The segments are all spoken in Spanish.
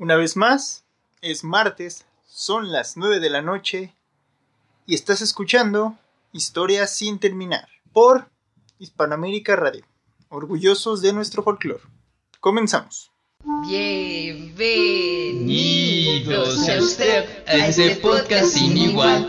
Una vez más, es martes, son las 9 de la noche y estás escuchando Historias sin terminar por Hispanoamérica Radio, orgullosos de nuestro folclore. Comenzamos. Bienvenidos a usted a este podcast sin igual.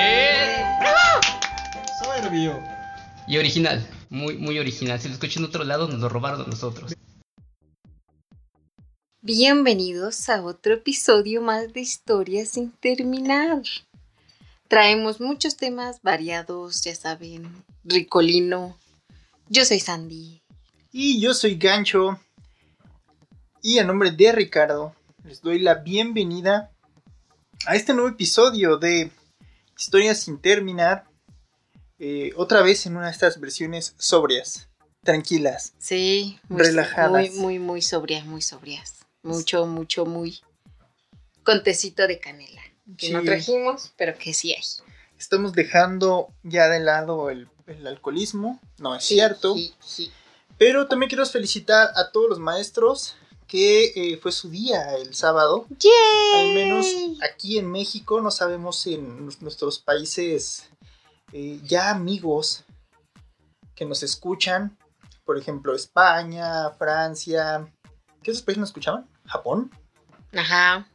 Soberbio. Y original, muy, muy original. Si lo escuchan en otro lado, nos lo robaron a nosotros. Bienvenidos a otro episodio más de Historias sin terminar. Traemos muchos temas variados, ya saben, ricolino. Yo soy Sandy. Y yo soy Gancho. Y a nombre de Ricardo, les doy la bienvenida a este nuevo episodio de Historias sin terminar. Eh, otra vez en una de estas versiones sobrias, tranquilas. Sí, muy, Relajadas. Muy, muy, muy sobrias, muy sobrias. Mucho, mucho, muy. Con tecito de canela. Que no trajimos, pero que sí hay. Estamos dejando ya de lado el, el alcoholismo, no es cierto. Sí, sí. Pero también quiero felicitar a todos los maestros que eh, fue su día el sábado. ¡Yay! Al menos aquí en México, no sabemos en nuestros países eh, ya amigos que nos escuchan. Por ejemplo, España, Francia. ¿Qué otros países nos escuchaban? Japón. Ajá.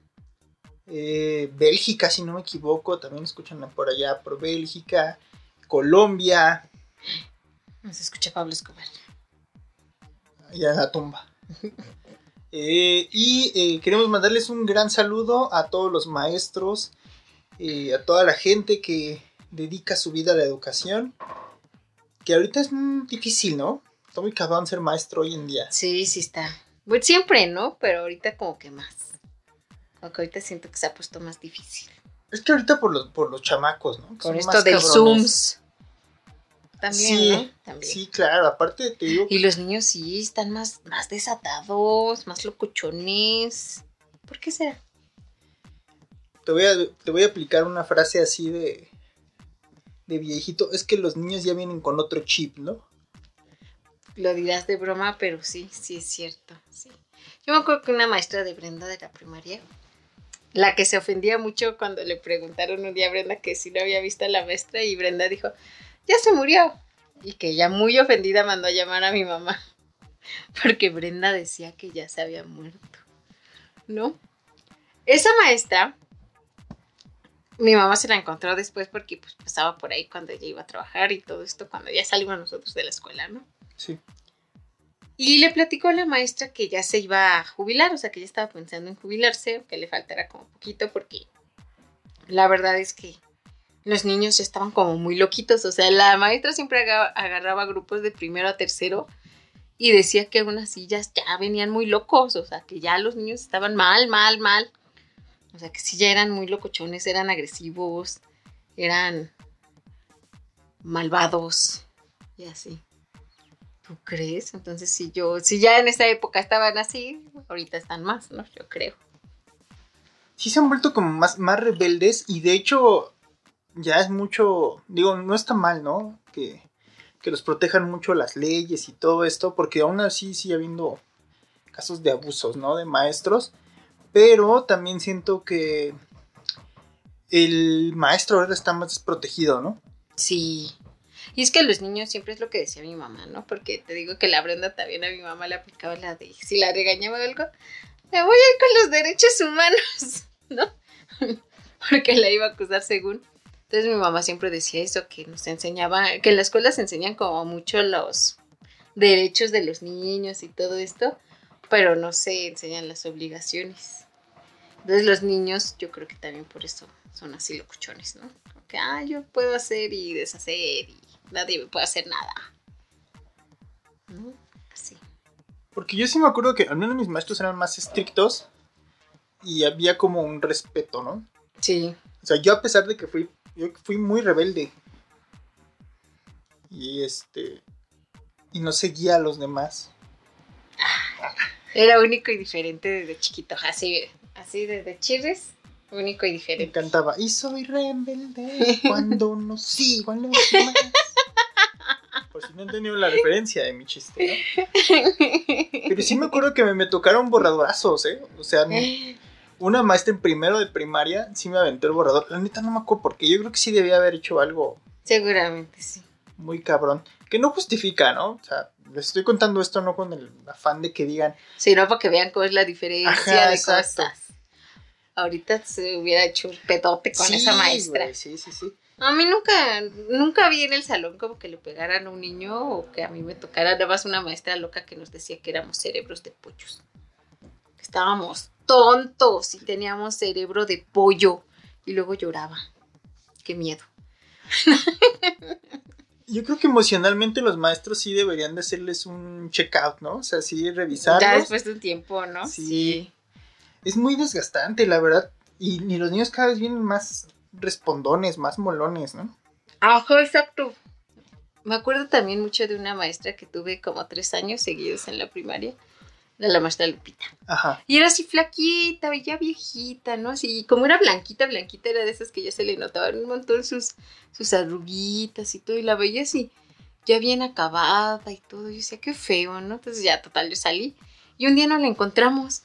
Eh, Bélgica, si no me equivoco, también escuchan por allá, por Bélgica. Colombia, Nos escucha Pablo Escobar. allá en la tumba. Eh, y eh, queremos mandarles un gran saludo a todos los maestros, eh, a toda la gente que dedica su vida a la educación. Que ahorita es mm, difícil, ¿no? Está muy cabrón ser maestro hoy en día. Sí, sí está. Pues siempre, ¿no? Pero ahorita como que más. Aunque ahorita siento que se ha puesto más difícil. Es que ahorita por los, por los chamacos, ¿no? Que Por esto más del cabrones. Zooms. También, sí, ¿no? También. sí, claro. Aparte te digo, Y los niños sí están más, más desatados, más locuchones. ¿Por qué será? te voy a, te voy a aplicar una frase así de, de viejito. Es que los niños ya vienen con otro chip, ¿no? Lo dirás de broma, pero sí, sí es cierto. Sí. Yo me acuerdo que una maestra de Brenda de la primaria, la que se ofendía mucho cuando le preguntaron un día a Brenda que si no había visto a la maestra y Brenda dijo, ya se murió. Y que ella muy ofendida mandó a llamar a mi mamá, porque Brenda decía que ya se había muerto. ¿No? Esa maestra, mi mamá se la encontró después porque pues pasaba por ahí cuando ella iba a trabajar y todo esto, cuando ya salimos nosotros de la escuela, ¿no? Sí. Y le platicó a la maestra que ya se iba a jubilar, o sea, que ya estaba pensando en jubilarse, que le faltara como poquito, porque la verdad es que los niños ya estaban como muy loquitos, o sea, la maestra siempre aga- agarraba grupos de primero a tercero y decía que unas sillas ya venían muy locos, o sea, que ya los niños estaban mal, mal, mal. O sea, que sí ya eran muy locochones, eran agresivos, eran malvados y así. ¿Tú crees? Entonces, si yo, si ya en esa época estaban así, ahorita están más, ¿no? Yo creo. sí se han vuelto como más, más rebeldes y de hecho ya es mucho, digo, no está mal, ¿no? Que, que los protejan mucho las leyes y todo esto, porque aún así sigue habiendo casos de abusos, ¿no? De maestros, pero también siento que el maestro ahora está más desprotegido, ¿no? Sí. Y es que los niños siempre es lo que decía mi mamá, ¿no? Porque te digo que la Brenda también a mi mamá le aplicaba la de si la regañaba algo, me voy a ir con los derechos humanos, ¿no? Porque la iba a acusar según. Entonces mi mamá siempre decía eso, que nos enseñaba, que en la escuela se enseñan como mucho los derechos de los niños y todo esto, pero no se enseñan las obligaciones. Entonces los niños, yo creo que también por eso son así locuchones, ¿no? Que, ah, yo puedo hacer y deshacer y nadie me puede hacer nada. ¿No? Así. Porque yo sí me acuerdo que al menos mis maestros eran más estrictos y había como un respeto, ¿no? Sí. O sea, yo a pesar de que fui, yo fui muy rebelde. Y este, y no seguía a los demás. Era único y diferente desde chiquito. Así, así desde chirres, único y Me diferente. cantaba, y soy rebelde cuando no sigo a los demás. Por si no han tenido la referencia de mi chiste, ¿no? Pero sí me acuerdo que me, me tocaron borradorazos, ¿eh? O sea, una maestra en primero de primaria sí me aventó el borrador. La neta no me acuerdo porque yo creo que sí debía haber hecho algo Seguramente sí. muy cabrón. Que no justifica, ¿no? O sea, les estoy contando esto no con el afán de que digan, Sí, no, para que vean cómo es la diferencia Ajá, de exacto. cosas. Ahorita se hubiera hecho un pedote con "Sí, esa maestra. güey, sí, sí, sí. A mí nunca, nunca vi en el salón como que le pegaran a un niño o que a mí me tocara nada más una maestra loca que nos decía que éramos cerebros de pollos. Que estábamos tontos y teníamos cerebro de pollo. Y luego lloraba. Qué miedo. Yo creo que emocionalmente los maestros sí deberían de hacerles un check-out, ¿no? O sea, sí Ya revisarlos. después de un tiempo, ¿no? Sí. Es muy desgastante, la verdad. Y, y los niños cada vez vienen más respondones, más molones, ¿no? Ajá, exacto. Me acuerdo también mucho de una maestra que tuve como tres años seguidos en la primaria. Era la maestra Lupita. Ajá. Y era así flaquita, ya viejita, ¿no? Así, como era blanquita, blanquita, era de esas que ya se le notaban un montón sus, sus arruguitas y todo. Y la veía así, ya bien acabada y todo. Yo decía, qué feo, ¿no? Entonces ya, total, yo salí. Y un día no la encontramos.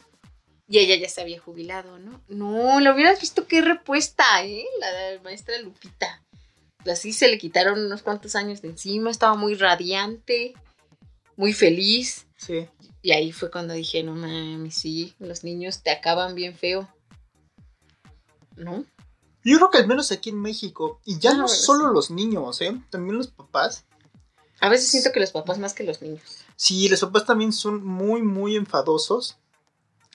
Y ella ya se había jubilado, ¿no? No, la hubieras visto qué repuesta, ¿eh? La, maestra Lupita. Así se le quitaron unos cuantos años de encima, estaba muy radiante, muy feliz. Sí. Y ahí fue cuando dije, no mames, sí, los niños te acaban bien feo. ¿No? Yo creo que al menos aquí en México, y ya no solo los niños, ¿eh? También los papás. A veces siento que los papás más que los niños. Sí, los papás también son muy, muy enfadosos.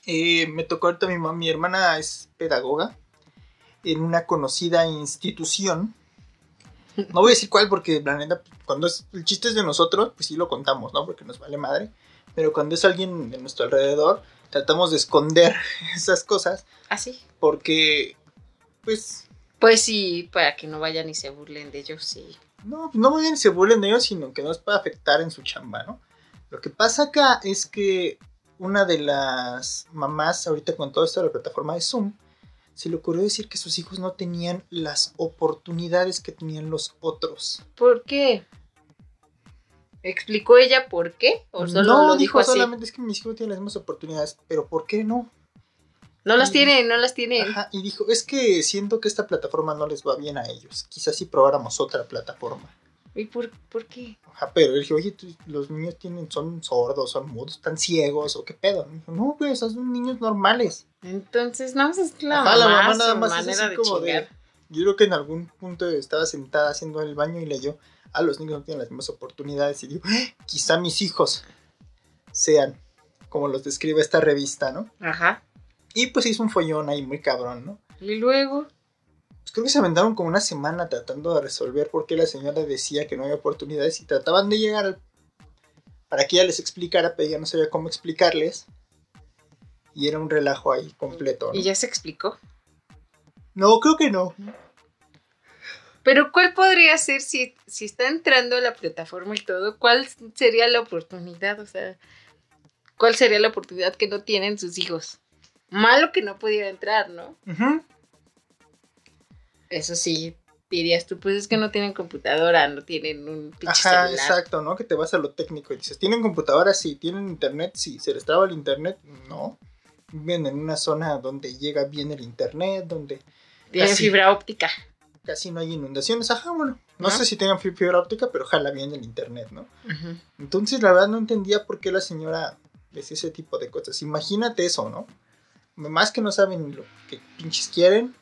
Eh, me tocó ahorita mi, mam- mi hermana es pedagoga en una conocida institución. No voy a decir cuál porque la neta, cuando es, el chiste es de nosotros, pues sí lo contamos, ¿no? Porque nos vale madre. Pero cuando es alguien de nuestro alrededor, tratamos de esconder esas cosas ¿Así? porque, pues, Pues sí, para que no vayan y se burlen de ellos, sí. No, no muy bien se burlen de ellos, sino que no les puede afectar en su chamba, ¿no? Lo que pasa acá es que una de las mamás, ahorita con todo esto de la plataforma de Zoom, se le ocurrió decir que sus hijos no tenían las oportunidades que tenían los otros. ¿Por qué? ¿Explicó ella por qué? ¿O solo no, lo dijo dijo así? solamente es que mis hijos no tienen las mismas oportunidades, pero ¿por qué no? No las tienen, no las tienen. Ajá, y dijo, es que siento que esta plataforma no les va bien a ellos. Quizás si probáramos otra plataforma. ¿Y por, por qué? Ajá, pero él dijo, oye, tú- los niños tienen, son sordos, son mudos, están ciegos, o qué pedo. Dijo, no, pues, son niños normales. Entonces, no, es la, Ajá, la mamá, nada más es manera así de como chingar. de. Yo creo que en algún punto estaba sentada haciendo el baño y leyó, a los niños no tienen las mismas oportunidades. Y dijo, "Ah, quizá mis hijos sean como los describe esta revista, ¿no? Ajá. Y pues hizo un follón ahí muy cabrón, ¿no? Y luego, Pues creo que se aventaron como una semana tratando de resolver por qué la señora decía que no había oportunidades y trataban de llegar al- para que ella les explicara, pero ella no sabía cómo explicarles. Y era un relajo ahí completo. ¿no? y ya se explicó. No, creo que no. Pero ¿cuál podría ser si, si está entrando a la plataforma y todo? ¿Cuál sería la oportunidad? O sea, ¿cuál sería la oportunidad que no tienen sus hijos? Malo que no pudiera entrar, ¿no? Ujú. Eso sí, dirías tú, pues es que no tienen computadora, no tienen un pinche Ajá, celular. exacto, ¿no? Que te vas a lo técnico y dices, ¿tienen computadora? Sí, ¿tienen internet? Sí, ¿se les traba el internet? No. Viven en una zona donde llega bien el internet, donde Tienen fibra óptica. Casi no hay inundaciones. Ajá, bueno, no, ¿No? sé si tengan fi- fibra óptica, pero jala bien el internet, ¿no? Entonces, la verdad no entendía por qué la señora decía ese tipo de cosas. Imagínate eso, ¿no? Más que no saben lo que pinches quieren.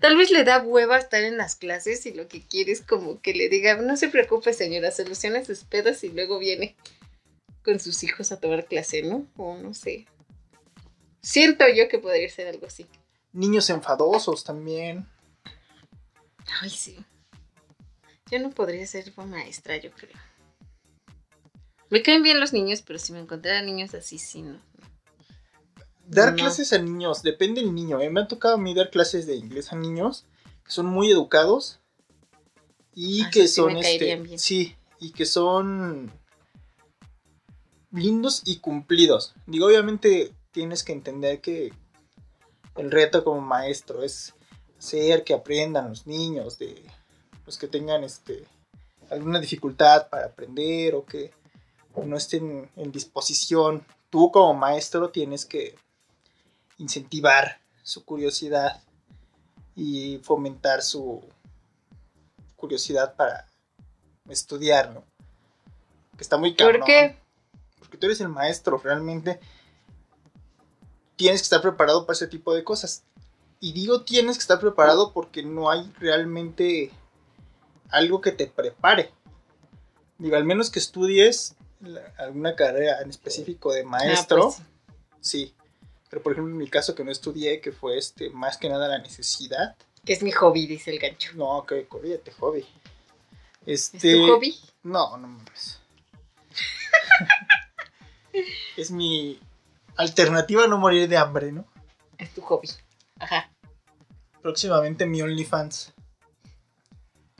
Tal vez le da hueva estar en las clases y lo que quiere es como que le diga, no se preocupe señora, solucione sus pedos y luego viene con sus hijos a tomar clase, ¿no? O no sé. Siento yo que podría ser algo así. Niños enfadosos también. Ay, sí. Yo no podría ser maestra, yo creo. Me caen bien los niños, pero si me encontrara niños así, sí, no. dar No. clases a niños, depende del niño. ¿eh? Me ha tocado a mí dar clases de inglés a niños que son muy educados y Ah, que sí son este, bien. sí, y que son lindos y cumplidos. Digo, obviamente tienes que entender que el reto como maestro es hacer que aprendan los niños de los que tengan este alguna dificultad para aprender o que no estén en disposición. Tú como maestro tienes que incentivar su curiosidad y fomentar su curiosidad para estudiar, ¿no? Que está muy cabrón. ¿Por qué? Porque tú eres el maestro, realmente tienes que estar preparado para ese tipo de cosas. Y digo tienes que estar preparado porque no hay realmente algo que te prepare. Digo, al menos que estudies alguna carrera en específico de maestro, Ah, pues sí. sí. Pero por ejemplo, en mi caso que no estudié, que fue este más que nada la necesidad. Que es mi hobby, dice el gancho. No, que olvídate, hobby. ¿Es Este, tu hobby? No, no mames. es mi alternativa a no morir de hambre, ¿no? Es tu hobby. Ajá. Próximamente mi OnlyFans.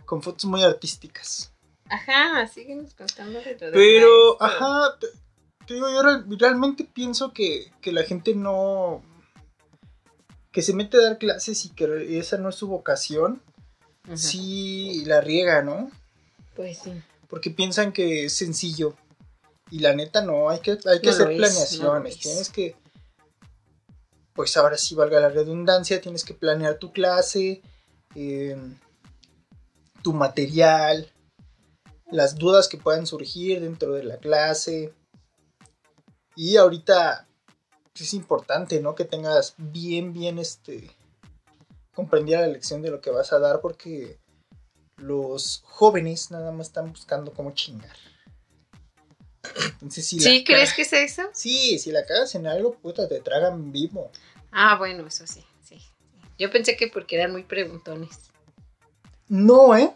Con fotos muy artísticas. Ajá, síguenos contando de del Pero, ajá, te, te digo, yo real- realmente pienso que, que la gente no... Que se mete a dar clases y que esa no es su vocación, sí la riega, ¿no? Pues sí. Porque piensan que es sencillo. Y la neta no, hay que, hay que No hacer planeaciones. no tienes que. Pues ahora sí valga la redundancia, tienes que planear tu clase, eh, tu material, las dudas que puedan surgir dentro de la clase. Y ahorita es importante, ¿no? Que tengas bien, bien este. comprendida la lección de lo que vas a dar, porque los jóvenes nada más están buscando cómo chingar. Entonces, si ¿Sí la crees que es eso? Sí, si la cagas en algo, puta, te tragan vivo. Ah, bueno, eso sí, sí. Yo pensé que porque eran muy preguntones. No, ¿eh?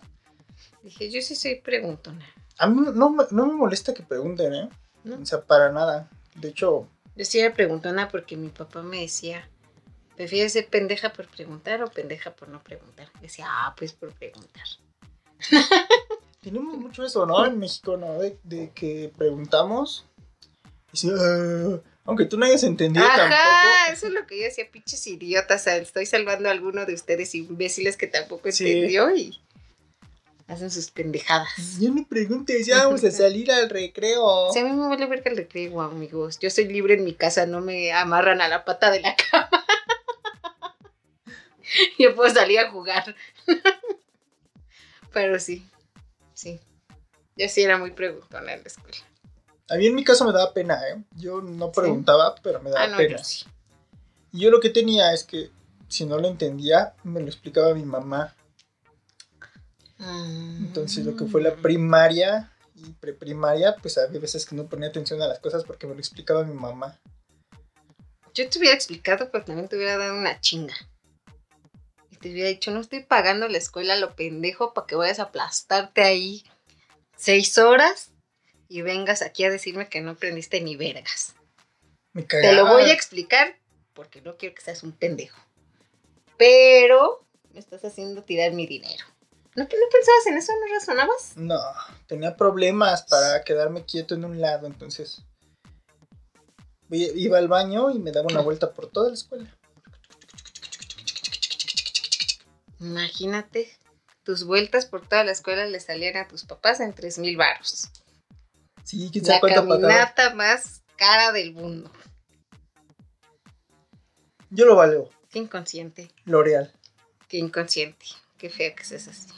Dije, yo sí soy preguntona. A mí no, me- no me molesta que pregunten, ¿eh? ¿no? O sea, para nada. De hecho, Yo sí era preguntona porque mi papá me decía, ¿prefieres ser pendeja por preguntar o pendeja por no preguntar? Decía, ah, pues por preguntar. tenemos mucho eso, ¿no? En México, ¿no? De, de que preguntamos. Y dice, "Ah", aunque tú no hayas entendido Ajá, tampoco. eso es lo que yo decía, pinches idiotas. estoy salvando a alguno de ustedes imbéciles que tampoco Sí. entendió y hacen sus pendejadas. Ya no preguntes, ya vamos a salir al recreo. Sea, a mí me vale verga el recreo, amigos. Yo soy libre en mi casa, no me amarran a la pata de la cama. Yo puedo salir a jugar. Pero sí, sí. Yo sí era muy preguntona en la escuela. A mí en mi caso me daba pena, ¿eh? Yo no preguntaba, pero me daba Ah, no, pena. yo sí. Y yo lo que tenía es que si no lo entendía, me lo explicaba mi mamá. Entonces lo que fue la primaria y preprimaria, pues había veces que no ponía atención a las cosas porque me lo explicaba mi mamá. Yo te hubiera explicado, pero también te hubiera dado una chinga. Te hubiera dicho, no estoy pagando la escuela lo pendejo para que vayas a aplastarte ahí seis horas y vengas aquí a decirme que no aprendiste ni vergas. Me. Te lo voy a explicar porque no quiero que seas un pendejo. Pero me estás haciendo tirar mi dinero. ¿No, no pensabas en eso? ¿No razonabas? No, tenía problemas para quedarme quieto en un lado, entonces iba al baño y me daba una vuelta por toda la escuela. Imagínate, tus vueltas por toda la escuela le salían a tus papás en tres mil varos. Sí, quién sabe La caminata más cara del mundo. Yo lo valgo. Qué inconsciente, L'Oreal. qué inconsciente. Qué feo que seas así.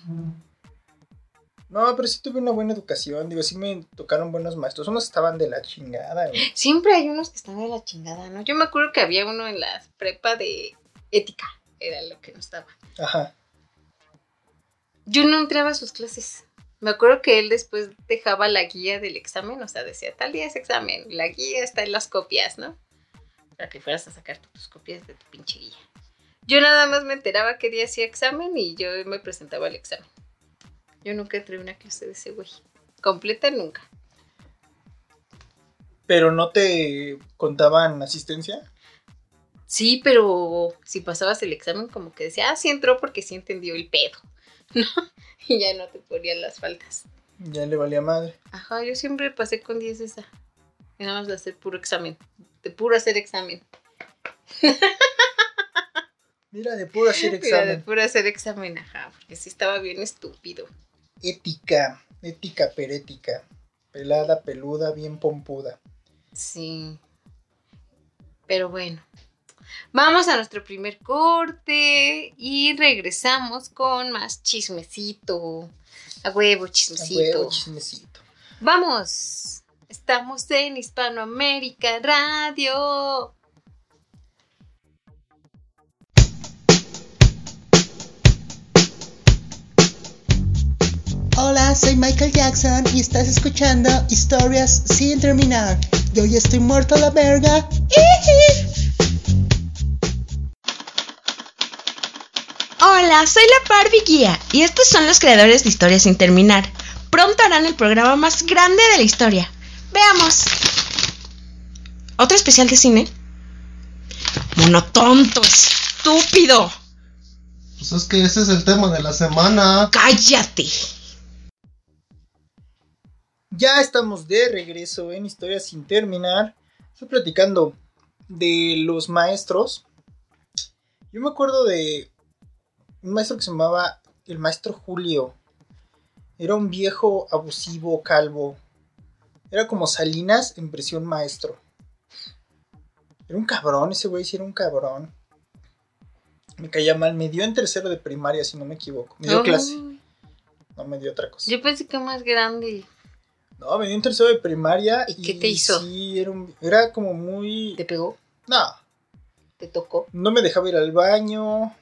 No, pero sí tuve una buena educación. Digo, sí me tocaron buenos maestros. Unos estaban de la chingada, güey. Siempre hay unos que están de la chingada, ¿no? Yo me acuerdo que había uno en la prepa de ética. Era lo que nos daba. Ajá. Yo no entraba a sus clases. Me acuerdo que él después dejaba la guía del examen, o sea, decía, tal día es examen, la guía está en las copias, ¿no? Para que fueras a sacar tus copias de tu pinche guía. Yo nada más me enteraba qué día hacía examen y yo me presentaba al examen. Yo nunca entré a una clase de ese güey. Completa nunca. Pero no te contaban asistencia. Sí, pero si pasabas el examen, como que decía, ah, sí entró porque sí entendió el pedo, ¿no? Y ya no te ponían las faltas. Ya le valía madre. Ajá, yo siempre pasé con 10 esa. Y nada más de hacer puro examen. De puro hacer examen. Mira, de puro hacer Mira, de examen. puro hacer examen, ajá, porque sí estaba bien estúpido. Ética, ética perética. Pelada, peluda, bien pompuda. Sí. Pero bueno. Vamos a nuestro primer corte y regresamos con más chismecito. A huevo, A chismecito. huevo, chismecito. Vamos. Estamos en Hispanoamérica Radio. Hola, soy Michael Jackson y estás escuchando Historias sin terminar. Yo ya estoy muerto a la verga. Hola, soy la Barbie Guía y estos son los creadores de Historias sin terminar. Pronto harán el programa más grande de la historia. Veamos. ¿Otro especial de cine? Monotonto, estúpido. Pues es que ese es el tema de la semana. Cállate. Ya estamos de regreso en Historias sin terminar. Estoy platicando de los maestros. Yo me acuerdo de un maestro que se llamaba el maestro Julio. Era un viejo abusivo, calvo. Era como Salinas en presión maestro. Era un cabrón, ese güey sí era un cabrón. Me caía mal, me dio en tercero de primaria, si no me equivoco. Me dio clase, no me dio otra cosa. Yo pensé que más grande. No, me dio en tercero de primaria. ¿Y qué te hizo? Sí, era, un- era como muy. ¿Te pegó? No, ¿Te tocó? no me dejaba ir al baño.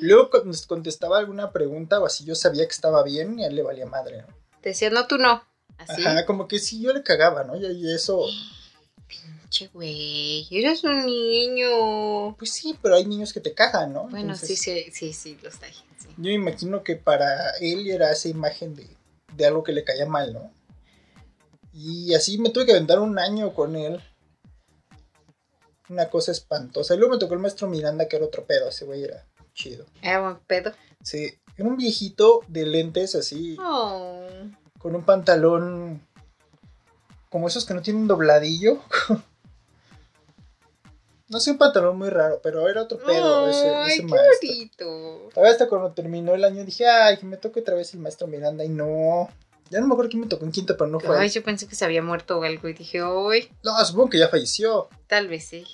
Luego cuando nos contestaba alguna pregunta o así, yo sabía que estaba bien y a él le valía madre, ¿no? Te decía, no, tú no. Así. Ajá, como que sí, yo le cagaba, ¿no? Y, y eso, Pinche güey, eres un niño. pues sí, pero hay niños que te cagan, ¿no? Bueno, Entonces, sí, sí, sí, sí, los hay. Sí. Yo me imagino que para él era esa imagen de, de algo que le caía mal, ¿no? Y así me tuve que aventar un año con él. Una cosa espantosa. Y luego me tocó el maestro Miranda, que era otro pedo. Ese güey era chido. Ah, buen pedo. Sí, era un viejito de lentes así, Oh. con un pantalón como esos que no tienen dobladillo. no sé, un pantalón muy raro, pero era otro pedo ese, Ay, ese qué maestro. bonito. Todavía hasta cuando terminó el año dije, ay, que me toque otra vez el maestro Miranda. Y no, ya no me acuerdo quién me tocó en quinto, pero no fue. Ay, yo pensé que se había muerto o algo y dije, uy, No, supongo que ya falleció. tal vez sí.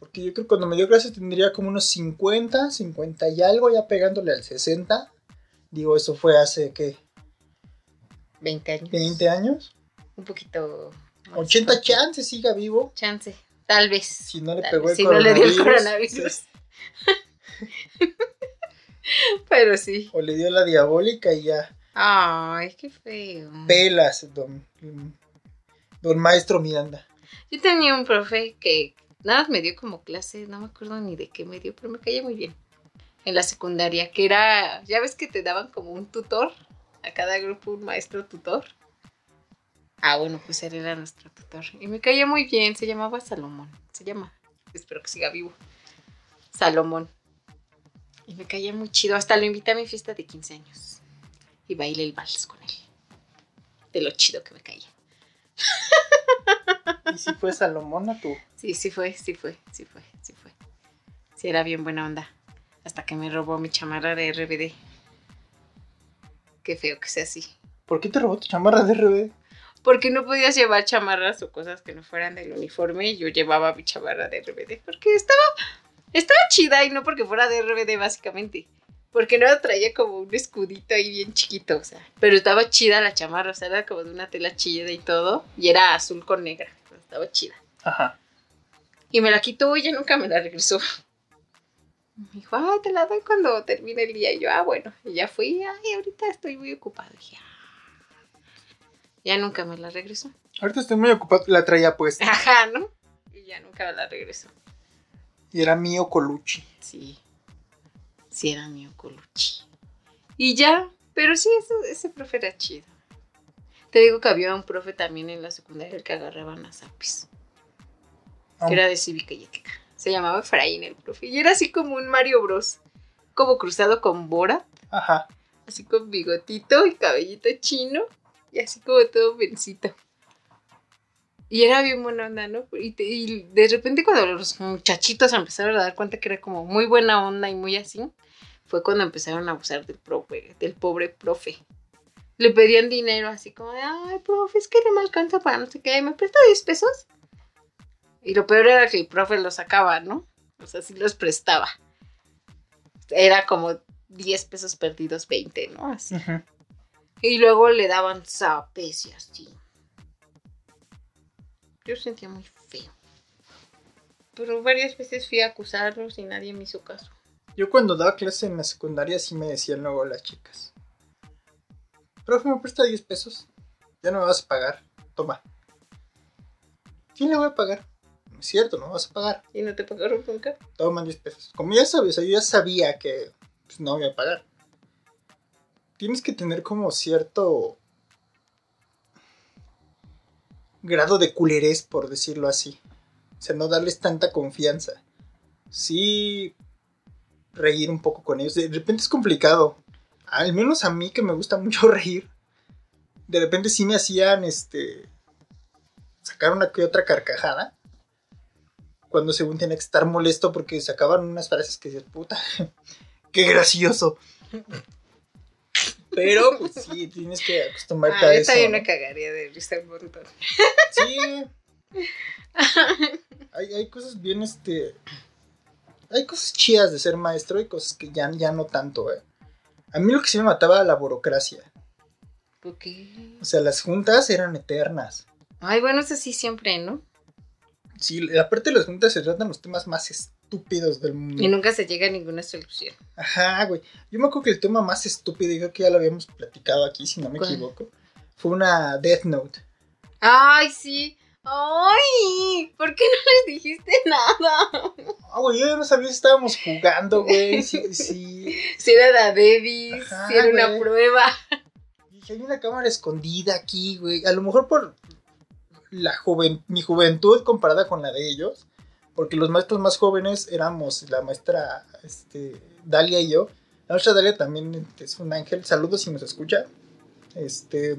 Porque yo creo que cuando me dio clase tendría como unos 50, 50 y algo, ya pegándole al 60. Digo, eso fue hace, ¿qué? 20 años. 20 años. Un poquito. más 80 fuerte. chances siga vivo. Chance. Tal vez. Si no le pegó vez, el si no le dio el coronavirus, coronavirus. Pero sí. O le dio la diabólica y ya. Ay, qué feo. Pelas, don, don maestro Miranda. Yo tenía un profe que nada me dio como clase, no me acuerdo ni de qué me dio, pero me caía muy bien. En la secundaria, que era, ya ves que te daban como un tutor, a cada grupo un maestro tutor. Ah, bueno, pues él era nuestro tutor. Y me caía muy bien, se llamaba Salomón. Se llama, espero que siga vivo. Salomón. Y me caía muy chido, hasta lo invité a mi fiesta de 15 años. Y bailé el vals con él. De lo chido que me caía. ¿Y si fue Salomón tú? Sí, sí fue, sí fue, sí fue, sí fue. Sí, era bien buena onda. Hasta que me robó mi chamarra de RBD. Qué feo que sea así. ¿Por qué te robó tu chamarra de RBD? Porque no podías llevar chamarras o cosas que no fueran del uniforme y yo llevaba mi chamarra de RBD. Porque estaba, estaba chida y no porque fuera de RBD básicamente. Porque no traía como un escudito ahí bien chiquito, o sea. Pero estaba chida la chamarra, o sea, era como de una tela chida y todo. Y era azul con negra. Estaba chida. Ajá. Y me la quitó y ya nunca me la regresó. Me dijo, ay, te la doy cuando termine el día. Y yo, ah, bueno. Y ya fui, ay, ahorita estoy muy ocupada. Y dije, "Ah". Ya nunca me la regresó. Ahorita estoy muy ocupado. La traía puesta. Ajá, ¿no? Y ya nunca me la regresó. Y era mío Colucci. Sí. Sí, era mío Colucci. Y ya, pero sí, ese, ese profe era chido. Te digo que había un profe también en la secundaria que agarraban a zapis. Que era de cívica y ética. Se llamaba Efraín el profe. Y era así como un Mario Bros. Como cruzado con Bora. Ajá. Así con bigotito y cabellito chino. Y así como todo vencito. Y era bien buena onda, ¿no? Y, te- y de repente cuando los muchachitos empezaron a dar cuenta que era como muy buena onda y muy así, fue cuando empezaron a abusar del, profe, del pobre profe. Le pedían dinero así como de, ay, profe, es que no me alcanza para no sé qué, ¿me presta 10 pesos? Y lo peor era que el profe los sacaba, ¿no? O sea, sí los prestaba. Era como 10 pesos perdidos, 20, ¿no? Así. Ujú. Y luego le daban zapes y así. Yo sentía muy feo. Pero varias veces fui a acusarlos y nadie me hizo caso. Yo cuando daba clase en la secundaria sí me decían luego las chicas. Profe, me presta 10 pesos. Ya no me vas a pagar. Toma. ¿Quién le voy a pagar? No es cierto, no me vas a pagar. ¿Y no te pagaron nunca? Toman 10 pesos. Como ya sabes, yo ya sabía que pues, no me iba a pagar. Tienes que tener como cierto grado de culerés, por decirlo así. O sea, no darles tanta confianza. Sí, reír un poco con ellos. De repente es complicado. Al menos a mí que me gusta mucho reír. De repente sí me hacían este sacar una que otra carcajada. Cuando según tenía que estar molesto porque sacaban unas frases que dices, puta, qué gracioso. Pero pues sí, tienes que acostumbrarte Ah, a yo eso. también ¿no? me cagaría de risa un montón. Sí. Hay, hay cosas bien, este. Hay cosas chidas de ser maestro y cosas que ya, ya no tanto, eh. A mí lo que sí me mataba era la burocracia. ¿Por qué? O sea, las juntas eran eternas. Ay, bueno, eso sí siempre, ¿no? Sí, aparte de las juntas se tratan los temas más estúpidos del mundo. Y nunca se llega a ninguna solución. Ajá, güey. Yo me acuerdo que el tema más estúpido, y creo que ya lo habíamos platicado aquí, si no me ¿Cuál? equivoco, fue una Death Note. Ay, sí. Ay, ¿por qué no les dijiste nada? Ah, güey, yo ya no sabía si estábamos jugando, güey. Sí, sí. Si era la Davis, Ajá, si era una prueba. Dije, hay una cámara escondida aquí, güey. A lo mejor por la joven, mi juventud comparada con la de ellos. Porque los maestros más jóvenes éramos la maestra este, Dalia y yo. La maestra Dalia también es un ángel. Saludos si nos escucha. Este.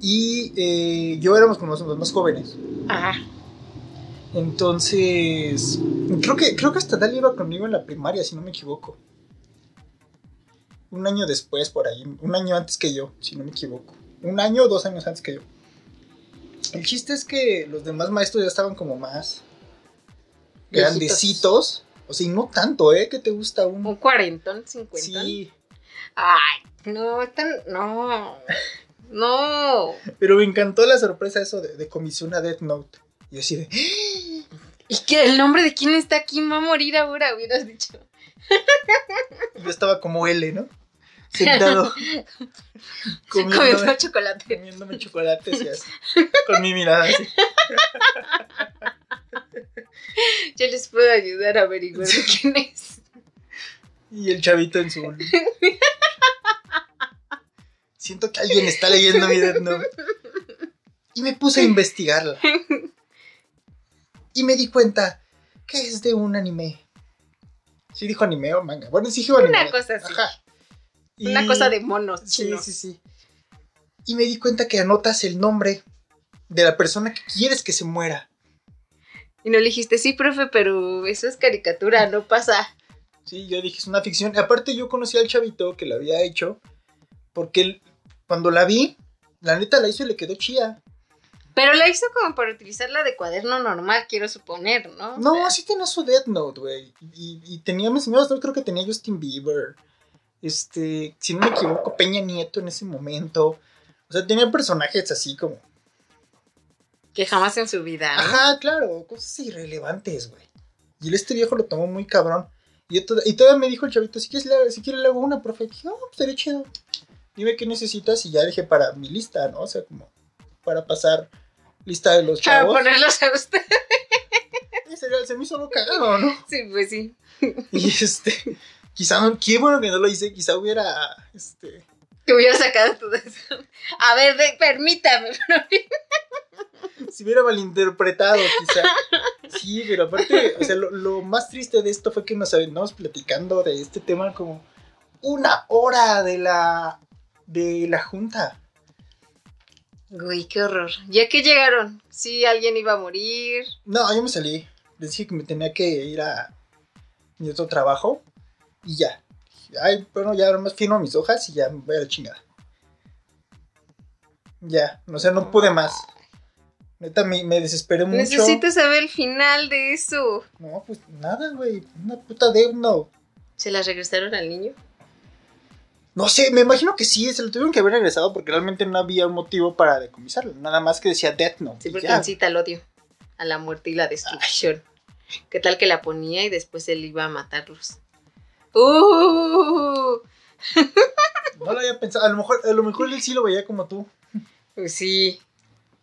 Y eh, yo éramos como los más jóvenes. Ajá. Entonces. Creo que, creo que hasta Dalia iba conmigo en la primaria, si no me equivoco. Un año después, por ahí. Un año antes que yo, si no me equivoco. Un año o dos años antes que yo. El chiste es que los demás maestros ya estaban como más Viejitos. grandecitos. O sea, y no tanto, ¿eh? ¿Qué te gusta un? Un cuarentón, cincuentón. Sí, Ay, no, están. No. No. pero me encantó la sorpresa eso de, de comisión a Death Note. Y así de, ¿Y que el nombre de quién está aquí va a morir ahora? Hubieras dicho. yo estaba como L, ¿no? Sentado. Comiendo chocolate. comiéndome chocolates y así. Con mi mirada así. Yo les puedo ayudar a averiguar quién es. Y el chavito en su. Siento que alguien está leyendo mi Death Note. Y me puse a investigarla. Y me di cuenta que es de un anime. ¿Sí dijo anime o manga? Bueno, sí dijo anime. Una cosa así. Ajá. Una cosa de monos Sí, chinos. sí, sí. Y me di cuenta que anotas el nombre de la persona que quieres que se muera. Y no le dijiste, sí, profe, pero eso es caricatura, no pasa. Sí, yo dije, es una ficción. Aparte yo conocí al chavito que la había hecho. Porque él, cuando la vi, la neta la hizo y le quedó chía. Pero la hizo como para utilizarla de cuaderno normal, quiero suponer, ¿no? O No, sea, sí tenía su Death Note, güey. Y, y tenía mencionados, no creo que tenía Justin Bieber. Este, si no me equivoco, Peña Nieto en ese momento. O sea, tenía personajes así como. Que jamás en su vida, ¿no? Ajá, claro, cosas irrelevantes, güey. Y este viejo lo tomó muy cabrón. Y, yo y todavía me dijo el chavito, si quieres, le, si quieres le hago una, profe. Dije, oh, pues estaría chido. Dime qué necesitas y ya dije para mi lista, ¿no? O sea, como para pasar lista de los Para chavos. ponerlos a usted. Y se, se me hizo lo cagado, ¿no? Sí, pues sí. Y este, quizá no, qué bueno que no lo hice, quizá hubiera, este, Te hubiera sacado todo eso. A ver, de- permítame. Se hubiera malinterpretado, quizá. Sí, pero aparte, o sea, lo, lo más triste de esto fue que nos aventamos platicando de este tema como una hora de la de la junta. Güey, qué horror. ¿Ya que llegaron? Sí, alguien iba a morir. No, yo me salí. Les dije que me tenía que ir a mi otro trabajo y ya. Ay, bueno, ya nomás firmo mis hojas y ya me voy a la chingada. Ya, o sea, no pude más. Neta, me, me desesperé mucho. Necesito saber el final de eso. No, pues nada, güey. Una puta deuda. ¿Se las regresaron al niño? No sé, me imagino que sí, se lo tuvieron que haber regresado porque realmente no había un motivo para decomisarlo. Nada más que decía Death Note. Sí, porque ya. incita al odio, a la muerte y la destrucción. ¿Qué tal que la ponía y después él iba a matarlos? ¡Uh! No lo había pensado. A lo mejor, a lo mejor él sí lo veía como tú. Pues sí.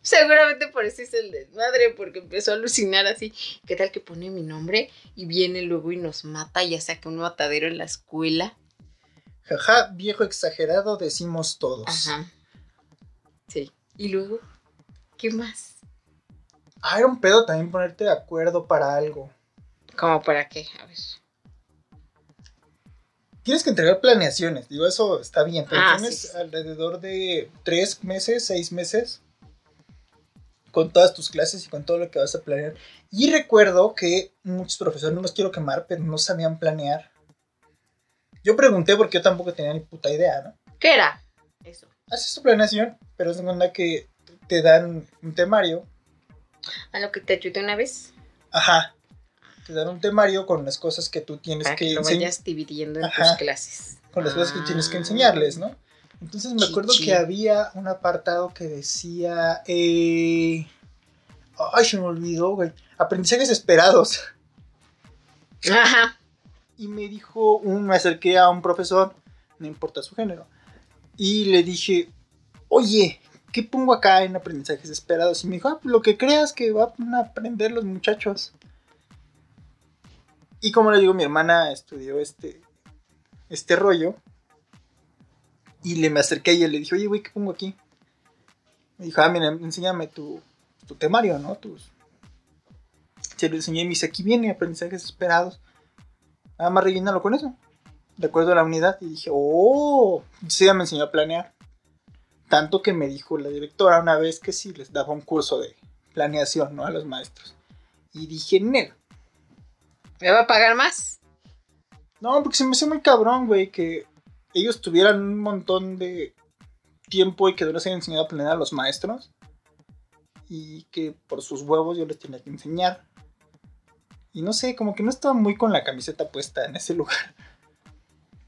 Seguramente por eso hizo el desmadre, porque empezó a alucinar así. ¿Qué tal que pone mi nombre y viene luego y nos mata y ya saca un matadero en la escuela? Jaja, viejo exagerado, decimos todos. Ajá. Sí. ¿Y luego? ¿Qué más? Ah, era un pedo también ponerte de acuerdo para algo. ¿Cómo para qué? A ver. Tienes que entregar planeaciones, digo, eso está bien, pero Ah, tienes sí, alrededor de tres meses, seis meses con todas tus clases y con todo lo que vas a planear. Y recuerdo que muchos profesores, no los quiero quemar, pero no sabían planear. Yo pregunté porque yo tampoco tenía ni puta idea, ¿no? ¿Qué era? Eso. Haces tu planeación, pero es una que te dan un temario. ¿A lo que te ayudé una vez? Ajá. Te dan un temario con las cosas que tú tienes Para que, que lo vayas dividiendo en Ajá. tus clases. con las cosas que tienes que Ah. enseñarles, ¿no? Entonces me acuerdo que había un apartado que decía, eh... ay, se me olvidó, güey, aprendizajes esperados. Ajá. Y me dijo, un, me acerqué a un profesor, no importa su género, y le dije, oye, ¿qué pongo acá en aprendizajes esperados? Y me dijo, ah, lo que creas que van a aprender los muchachos. Y como le digo, mi hermana estudió este, este rollo. Y le me acerqué a y le dije, oye, güey, ¿qué pongo aquí? Me dijo, ah, mira, enséñame tu, tu temario, ¿no? Tus... Se lo enseñé y me dice, aquí viene aprendizajes esperados. Nada más rellénalo con eso. De acuerdo a la unidad. Y dije, oh, sí, ella me enseñó a planear. Tanto que me dijo la directora una vez que sí les daba un curso de planeación, ¿no? A los maestros. Y dije, Nel. ¿Me va a pagar más? No, porque se me hace muy cabrón, güey, que ellos tuvieran un montón de tiempo y que no les hayan enseñado a planear a los maestros. Y que por sus huevos yo les tenía que enseñar. Y no sé, como que no estaba muy con la camiseta puesta en ese lugar.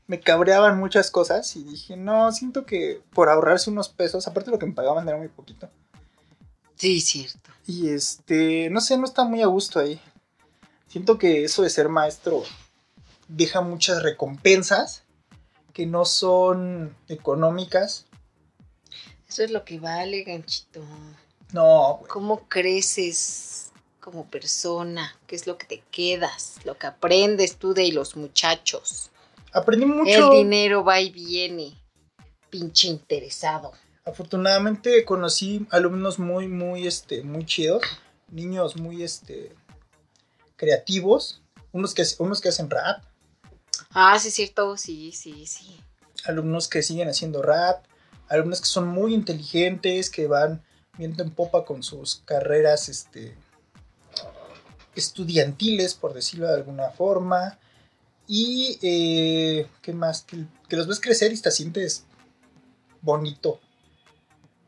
Me cabreaban muchas cosas y dije, no, siento que por ahorrarse unos pesos, aparte lo que me pagaban era muy poquito. Sí, cierto. Y este, no sé, no está muy a gusto ahí. Siento que eso de ser maestro deja muchas recompensas que no son económicas. Eso es lo que vale, ganchito. No, güey. ¿Cómo creces como persona? ¿Qué es lo que te quedas? Lo que aprendes tú de los muchachos. Aprendí El mucho. dinero va y viene. Pinche interesado. Afortunadamente conocí alumnos muy, muy, este, muy chidos. Niños muy, este, creativos. Unos que, unos que hacen rap. Ah, sí, cierto. Sí, sí, sí. alumnos que siguen haciendo rap, alumnos que son muy inteligentes, que van viendo en popa con sus carreras este, estudiantiles, por decirlo de alguna forma. Y, eh, ¿qué más? Que, que los ves crecer y te sientes bonito.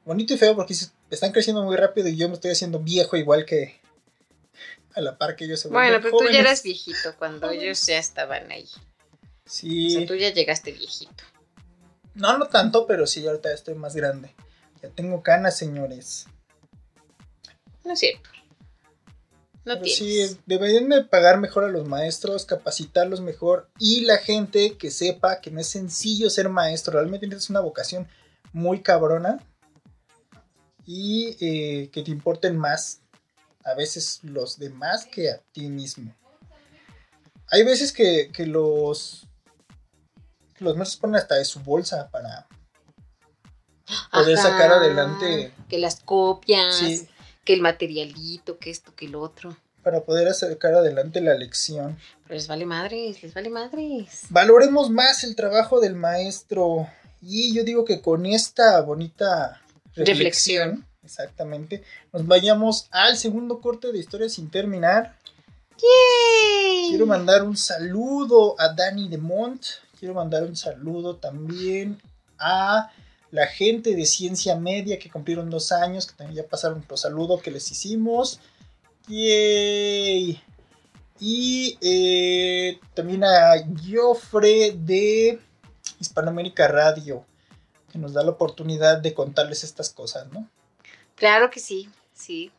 Bonito y feo porque están creciendo muy rápido y yo me estoy haciendo viejo igual que a la par que ellos se Bueno, pero tú ya eras viejito cuando Jóvenes. ellos ya estaban ahí. O Sí. sea, tú ya llegaste viejito. No, no tanto, pero sí, ahorita ya estoy más grande. Ya tengo canas, señores. No es cierto. No Pero tienes. sí, deberían de pagar mejor a los maestros, capacitarlos mejor y la gente que sepa que no es sencillo ser maestro, realmente es una vocación muy cabrona y eh, que te importen más a veces los demás que a ti mismo. Hay veces que, que los, que los maestros ponen hasta de su bolsa para poder Ajá, sacar adelante, Que las copias, sí, que el materialito, que esto, que el otro. para poder sacar adelante la lección. Pero les vale madres, les vale madres. Valoremos más el trabajo del maestro. Y yo digo que con esta bonita reflexión, Reflexión. exactamente, nos vayamos al segundo corte de historia sin terminar. Quiero mandar un saludo a Dani de Mont. Quiero mandar un saludo también a la gente de Ciencia Media que cumplieron dos años, que también ya pasaron los saludos que les hicimos. Yay. Y eh, también a Joffre de Hispanoamérica Radio, que nos da la oportunidad de contarles estas cosas, ¿no? Claro que sí, sí.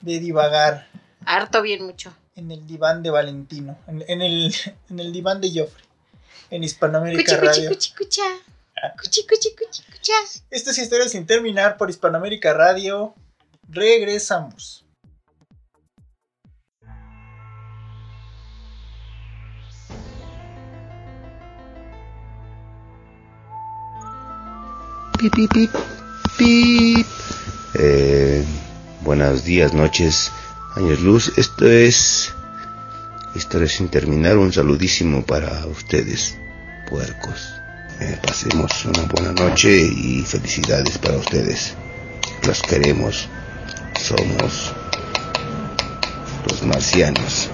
De divagar Harto bien mucho. en el diván de Valentino, en, en el, en el diván de Joffre, en Hispanoamérica cuchi, Radio. cuchi, cucha. Cuchi, cuchi, cuchi, cucha. Esta es Historia sin terminar por Hispanoamérica Radio. Regresamos. Pip, pip, pip, pip. Eh, buenos días, noches, años luz. Esto es Historia sin terminar. Un saludísimo para ustedes, puercos. Eh, pasemos una buena noche y felicidades para ustedes. Los queremos. Somos los marcianos.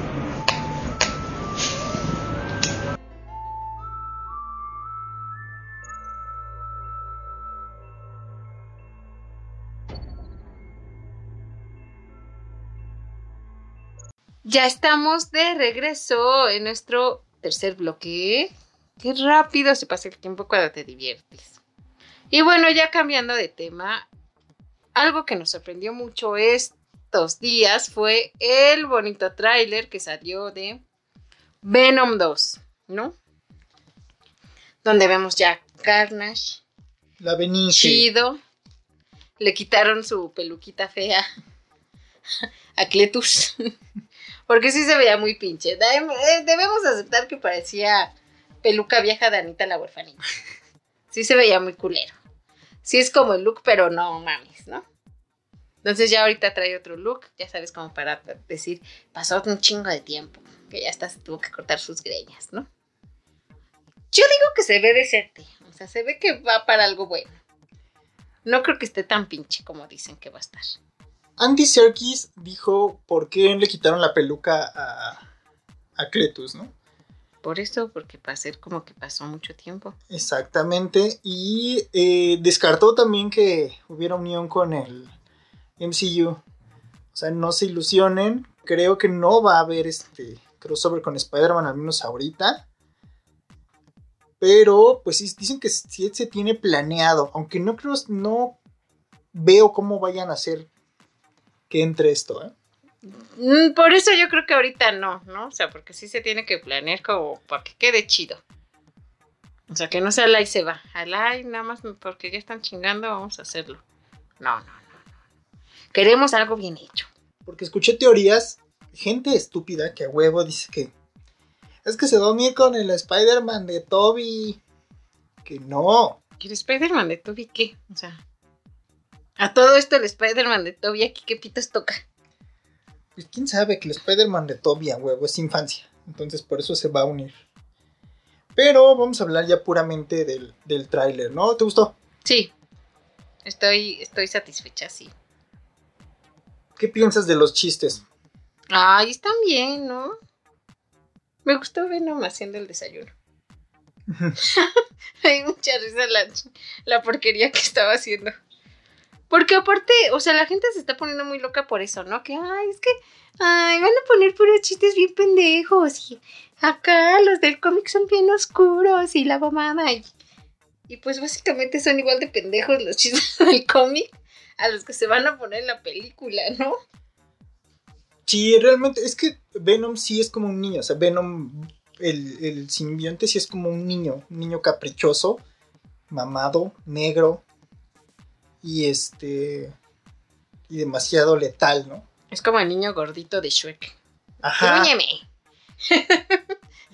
Ya estamos de regreso en nuestro tercer bloque. Qué rápido se pasa el tiempo cuando te diviertes. Y bueno, ya cambiando de tema, algo que nos sorprendió mucho estos días fue el bonito tráiler que salió de Venom 2, ¿no? Donde vemos ya Carnage, La Benice. chido. Le quitaron su peluquita fea a Cletus. Porque sí se veía muy pinche. Da- eh, Debemos aceptar que parecía peluca vieja de Anita la huerfanita. Sí se veía muy culero. Sí es como el look, pero no mames, ¿no? Entonces ya ahorita trae otro look, ya sabes, como para decir, pasó un chingo de tiempo, que ya hasta se tuvo que cortar sus greñas, ¿no? Yo digo que se ve decente, o sea, se ve que va para algo bueno. No creo que esté tan pinche como dicen que va a estar. Andy Serkis dijo por qué le quitaron la peluca a, a Cletus, ¿no? Por eso, porque para ser como que pasó mucho tiempo. Exactamente. Y eh, descartó también que hubiera unión con el MCU. O sea, no se ilusionen. Creo que no va a haber este crossover con Spider-Man, al menos ahorita. Pero, pues sí, dicen que sí se tiene planeado. Aunque no creo, no veo cómo vayan a hacer que entre esto, ¿eh? Mm, Por eso yo creo que ahorita no, ¿no? O sea, porque sí se tiene que planear como para que quede chido. O sea, que no sea la y se va. Alá y nada más porque ya están chingando, vamos a hacerlo. No, no, no. no. Queremos algo bien hecho. Porque escuché teorías, gente estúpida que a huevo dice que es que se va a unir con el Spider-Man de Toby. Que no. ¿Y el Spider-Man de Toby qué? O sea, a todo esto el Spider-Man de Toby aquí qué pitos toca. Pues quién sabe que el Spider-Man de Toby a huevo es infancia. Entonces por eso se va a unir. Pero vamos a hablar ya puramente del, del tráiler, ¿no? ¿Te gustó? Sí. Estoy, estoy satisfecha, sí. ¿Qué piensas de los chistes? Ay, están bien, ¿no? Me gustó Venom haciendo el desayuno. Dio mucha risa la, la porquería que estaba haciendo. Porque aparte, o sea, la gente se está poniendo muy loca por eso, ¿no? Que, ay, es que, ay, van a poner puros chistes bien pendejos. Y acá los del cómic son bien oscuros y la mamada. Y, pues básicamente son igual de pendejos los chistes del cómic a los que se van a poner en la película, ¿no? Sí, realmente es que Venom sí es como un niño. O sea, Venom, el, el simbionte sí es como un niño. Un niño caprichoso, mamado, negro. Y este. Y demasiado letal, ¿no? Es como el niño gordito de Shrek. Ajá.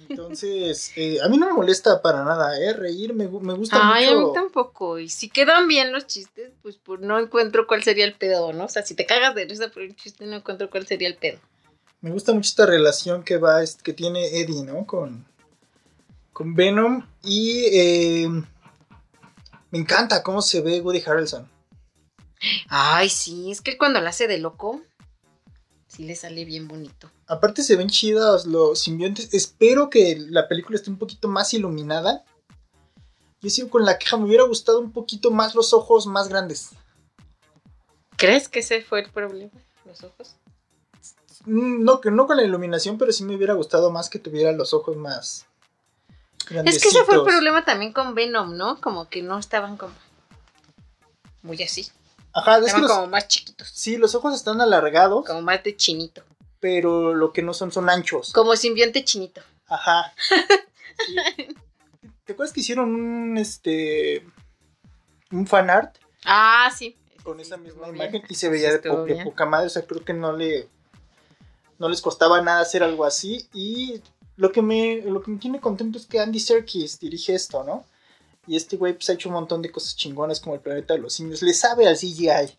Entonces, eh, a mí no me molesta para nada, ¿eh? Reír, me, me gusta Ay, a mí mucho. tampoco. Y si quedan bien los chistes, pues, pues no encuentro cuál sería el pedo, ¿no? O sea, si te cagas de risa por un chiste, no encuentro cuál sería el pedo. Me gusta mucho esta relación que va, que tiene Eddie, ¿no? Con, con Venom. Y eh, me encanta cómo se ve Woody Harrelson. Ay, sí, es que cuando la hace de loco, sí le sale bien bonito. Aparte se ven chidos los simbiontes. Espero que la película esté un poquito más iluminada. Yo sigo con la queja, me hubiera gustado un poquito más los ojos más grandes. ¿Crees que ese fue el problema? ¿Los ojos? Mm, No, que no con la iluminación, pero sí me hubiera gustado más que tuviera los ojos más Es que ese fue el grandecitos. problema también con Venom, ¿no? Como que no estaban como muy así. Ajá, es que los, como más chiquitos, sí, los ojos están alargados, como más de chinito. pero lo que no son son anchos. Como simbionte chinito. Ajá. Sí. ¿Te acuerdas que hicieron un este un fan art Ah, sí. con esa estuvo misma bien. imagen y se veía de, po- de poca madre, o sea, creo que no le no les costaba nada hacer algo así y lo que me lo que me tiene contento es que Andy Serkis dirige esto, ¿no? Y este güey pues ha hecho un montón de cosas chingonas como el planeta de los simios, le sabe al CGI.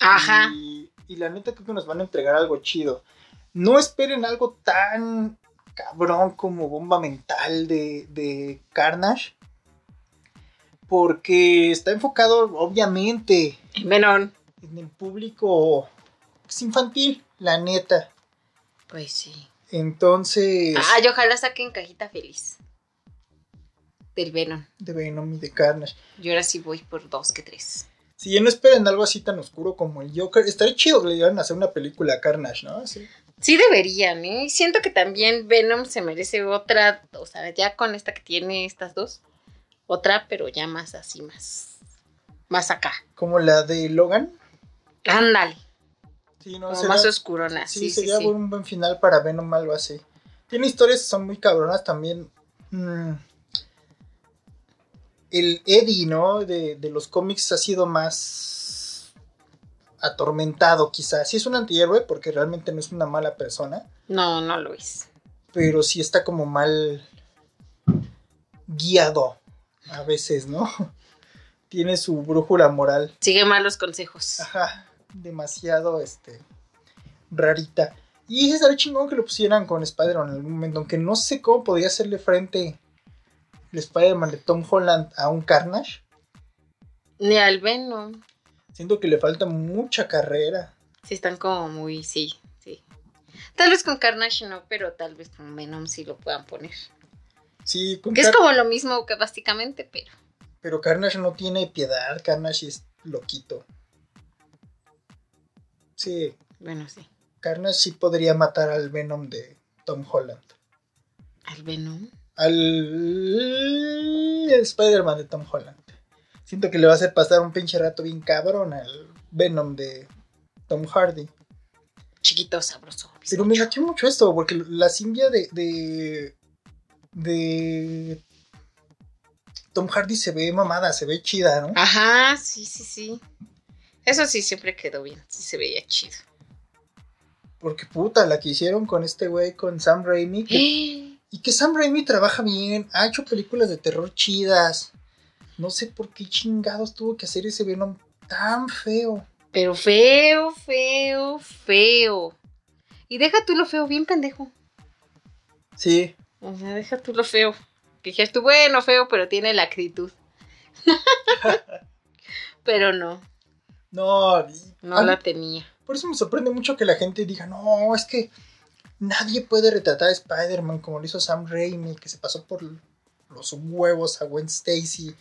Ajá. Y, y la neta creo que nos van a entregar algo chido. No esperen algo tan cabrón como bomba mental de, de Carnage. Porque está enfocado obviamente Venom. en el público pues, infantil, la neta. Pues sí. Entonces, Ay, ojalá saquen cajita feliz. Del Venom. de Venom y de Carnage. Yo ahora sí voy por dos que tres. Si ya no esperen algo así tan oscuro como el Joker, estaría chido que le dieran a hacer una película a Carnage, ¿no? Sí. Sí deberían, ¿eh? Y Siento que también Venom se merece otra, o sea, ya con esta que tiene estas dos, otra, pero ya más así, más, más acá. Como la de Logan. Ándale, Sí, no, será- más oscurona. Sí, Sí, sí, sería sí. un buen final para Venom algo así. Tiene historias que son muy cabronas también. Mm. El Eddie, ¿no? De, de los cómics ha sido más atormentado quizás. Sí es un antihéroe porque realmente no es una mala persona, No, no lo es. pero sí está como mal guiado a veces, ¿no? Tiene su brújula moral. Sigue mal los consejos. Ajá, demasiado este rarita. Y estaría chingón que lo pusieran con Spider-Man en algún momento, aunque no sé cómo podría hacerle frente Spider-Man de Tom Holland a un Carnage. Ni al Venom. Siento que le falta mucha carrera. Sí, están como muy, sí, sí. Tal vez con Carnage no, pero tal vez con Venom sí lo puedan poner. Sí, con Que es como lo mismo que básicamente, pero pero Carnage no tiene piedad, Carnage es loquito. Sí, bueno, sí. Carnage sí podría matar al Venom de Tom Holland. Al Venom. Al Spider-Man de Tom Holland. Siento que le va a hacer pasar un pinche rato bien cabrón al Venom de Tom Hardy. Chiquito, sabroso. Pero me latió mucho esto, porque la simbia de, de. de. Tom Hardy se ve mamada, se ve chida, ¿no? Ajá, sí, sí, sí. Eso sí siempre quedó bien. Sí se veía chido. Porque puta, la que hicieron con este güey, con Sam Raimi. que- y que Sam Raimi trabaja bien, ha hecho películas de terror chidas. No sé por qué chingados tuvo que hacer ese Venom tan feo. Pero feo, feo, feo. Y deja tú lo feo, bien pendejo. Sí, O sea, deja tú lo feo. Que dijeras tú, bueno, feo, pero tiene la actitud. pero no, no. no la tenía. Por eso me sorprende mucho que la gente diga, no, es que nadie puede retratar a Spider-Man como lo hizo Sam Raimi, que se pasó por los huevos a Gwen Stacy.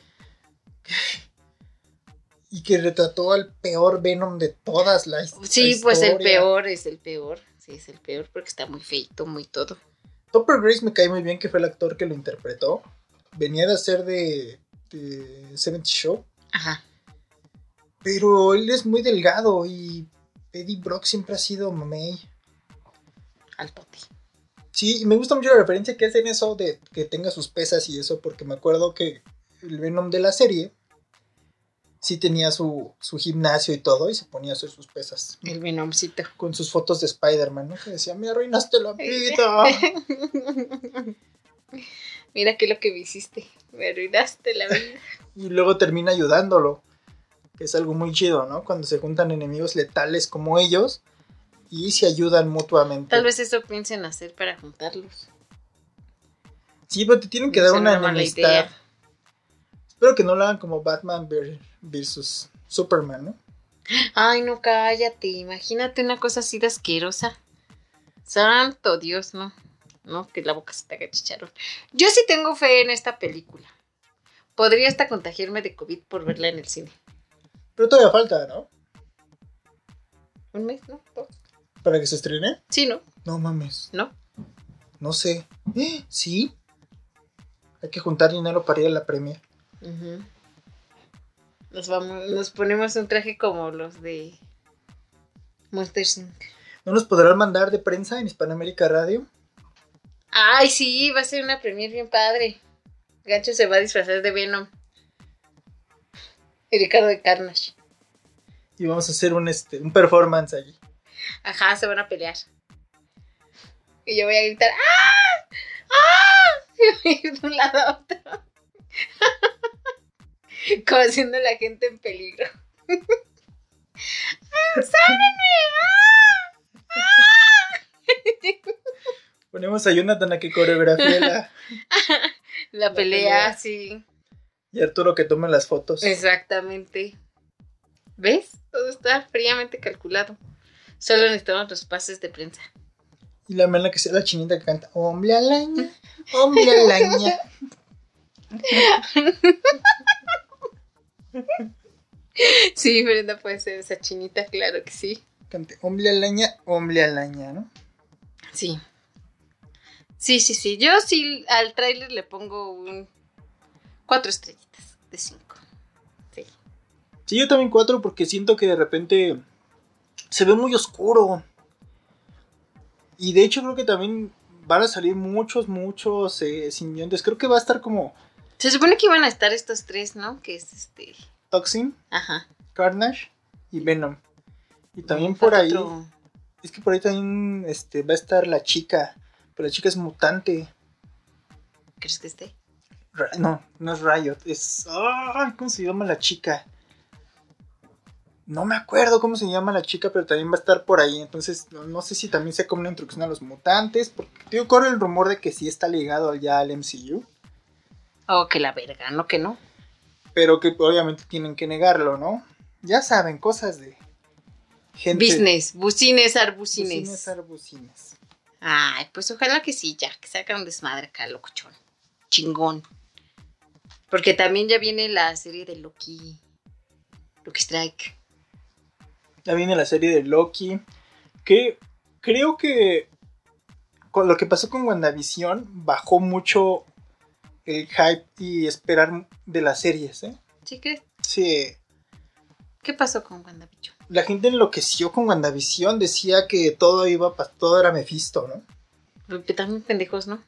Y que retrató al peor Venom de todas las Sí, pues el peor es el peor. Sí, es el peor porque está muy feito, muy todo. Topper Grace me cae muy bien, que fue el actor que lo interpretó. Venía de hacer de, de Seventh Show. Ajá. Pero él es muy delgado y Eddie Brock siempre ha sido mamey. Al poti. Sí, y me gusta mucho la referencia que hacen eso de que tenga sus pesas y eso, porque me acuerdo que el Venom de la serie sí tenía su, su gimnasio y todo, y se ponía a hacer sus pesas. El venomcito. Con sus fotos de Spider-Man, ¿no? Que decía, me arruinaste la vida. Mira qué es lo que me hiciste. Me arruinaste la vida. Y luego termina ayudándolo. Que es algo muy chido, ¿no? Cuando se juntan enemigos letales como ellos y se ayudan mutuamente. Tal vez eso piensen hacer para juntarlos. Sí, pero te tienen que No dar una enemistad. Espero que no lo hagan como Batman ver- versus Superman, ¿no? Ay, no, cállate. Imagínate una cosa así de asquerosa. Santo Dios, no. No, que la boca se te haga chicharrón. Yo sí tengo fe en esta película. Podría hasta contagiarme de COVID por verla en el cine. Pero todavía falta, ¿no? ¿Un mes, no? ¿Dos? Para que se estrene. Sí, ¿no? No mames. ¿No? No sé. ¿Eh? ¿Sí? Hay que juntar dinero para ir a la premia. Ujú. Nos, vamos, nos ponemos un traje como los de Monster Inc. ¿No nos podrán mandar de prensa en Hispanoamérica Radio? Ay, sí, va a ser una premier bien padre. Gancho se va a disfrazar de Venom. Y Ricardo de Carnage. Y vamos a hacer un, este, un performance allí. Ajá, se van a pelear. Y yo voy a gritar ¡Ah! ¡Ah! Y voy a ir de un lado a otro. Como haciendo la gente en peligro. ¡Ah, ¡Sálvenme! ¡Ah! ¡Ah! Ponemos a Jonathan a que coreografía la, La La pelea, pelea. sí. y Arturo que tome las fotos. Exactamente. ¿Ves? Todo está fríamente calculado. Solo necesitamos los pases de prensa. Y la mela que sea la chinita que canta Hombre alaña, hombre alaña. Sí, Brenda puede ser esa chinita, claro que sí. Cante hombre alaña, hombre alaña, ¿no? Sí. Sí, sí, sí. Yo sí al tráiler le pongo un cuatro estrellitas de cinco. Sí. Sí, yo también cuatro porque siento que de repente se ve muy oscuro. Y de hecho creo que también van a salir muchos, muchos eh, simbiontes. Creo que va a estar como Se supone que iban a estar estos tres, ¿no? Que es este. Toxin, Ajá. Carnage y Venom. Y también por ahí, otro. es que por ahí también este, va a estar la chica. Pero la chica es mutante. ¿Crees que esté? No, no es Riot, es... ay, ¿Cómo se llama la chica? No me acuerdo cómo se llama la chica, pero también va a estar por ahí. Entonces, no, sé si también sea como una introducción a los mutantes. Porque, tío, corre el rumor de que sí está ligado ya al MCU. Oh, que la verga, ¿no? Que no. Pero que obviamente tienen que negarlo, ¿no? Ya saben, cosas de gente. Business, bucines, Bucines, arbucines. arbucines. Ay, pues ojalá que sí, ya, que saca un desmadre acá, locochón. Chingón. Porque también ya viene la serie de Loki. Loki Strike. Ya viene la serie de Loki. Que creo que con lo que pasó con WandaVision bajó mucho el hype y esperar de las series, ¿eh? ¿Sí crees? Sí, ¿Qué pasó con WandaVision? la gente enloqueció con WandaVision, decía que todo iba, pa- todo era Mephisto, ¿no? También pendejos, ¿no?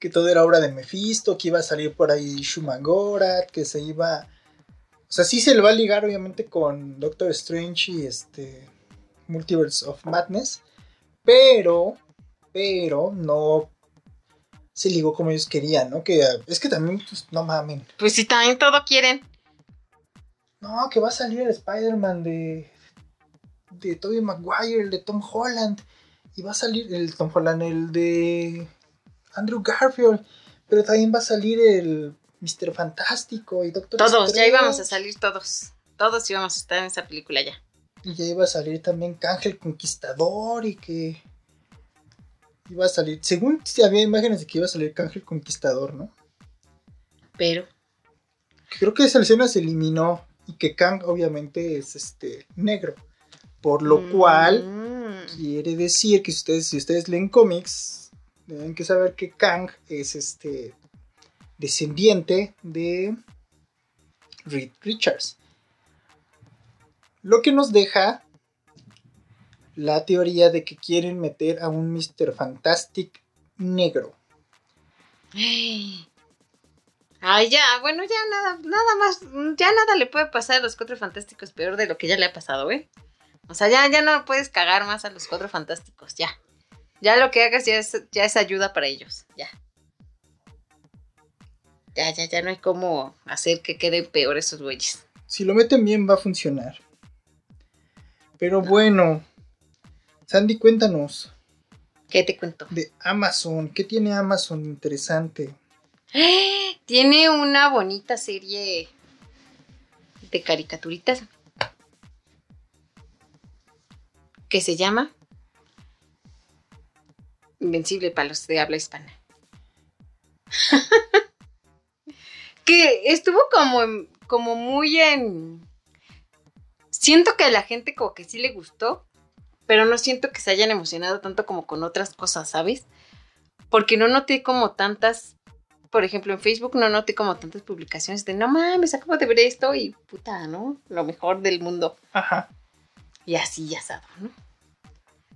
Que todo era obra de Mephisto, que iba a salir por ahí Shumagorat, que se iba... O sea, sí se le va a ligar obviamente con Doctor Strange y este Multiverse of Madness, pero, pero no se ligó como ellos querían, ¿no? Que es que también, pues, no mamen. Pues si también todo quieren. No, que va a salir el Spider-Man de, de Tobey Maguire, el de Tom Holland. Y va a salir el Tom Holland, el de Andrew Garfield. Pero también va a salir el Mr. Fantástico y Doctor Todos, ya íbamos a salir todos. Todos íbamos a estar en esa película ya. Y ya iba a salir también Cángel Conquistador y que... Iba a salir, según si había imágenes de que iba a salir Cángel Conquistador, ¿no? Pero, Creo que esa escena se eliminó y que Kang obviamente es este negro. Por lo cual Mm. quiere decir que si ustedes, si ustedes leen cómics, deben que saber que Kang es este descendiente de Reed Richards. Lo que nos deja la teoría de que quieren meter a un Mr. Fantastic negro. Ay, ya, bueno, ya nada, nada más, ya nada le puede pasar a los cuatro fantásticos peor de lo que ya le ha pasado, ¿eh? O sea, ya, ya no puedes cagar más a los cuatro fantásticos, ya. Ya lo que hagas ya es, ya es ayuda para ellos. Ya. Ya, ya, ya no hay cómo hacer que queden peor esos güeyes. Si lo meten bien va a funcionar. Pero bueno, Sandy, cuéntanos ¿Qué te cuento? de Amazon. ¿Qué tiene Amazon interesante? Tiene una bonita serie de caricaturitas que se llama Invencible para los de habla hispana. que estuvo como, como muy en... Siento que a la gente como que sí le gustó, pero no siento que se hayan emocionado tanto como con otras cosas, ¿sabes? Porque no noté como tantas por ejemplo, en Facebook no noté como tantas publicaciones de no mames, acabo de ver esto y puta, ¿no? Lo mejor del mundo. Ajá. Y así ya asado, ¿no?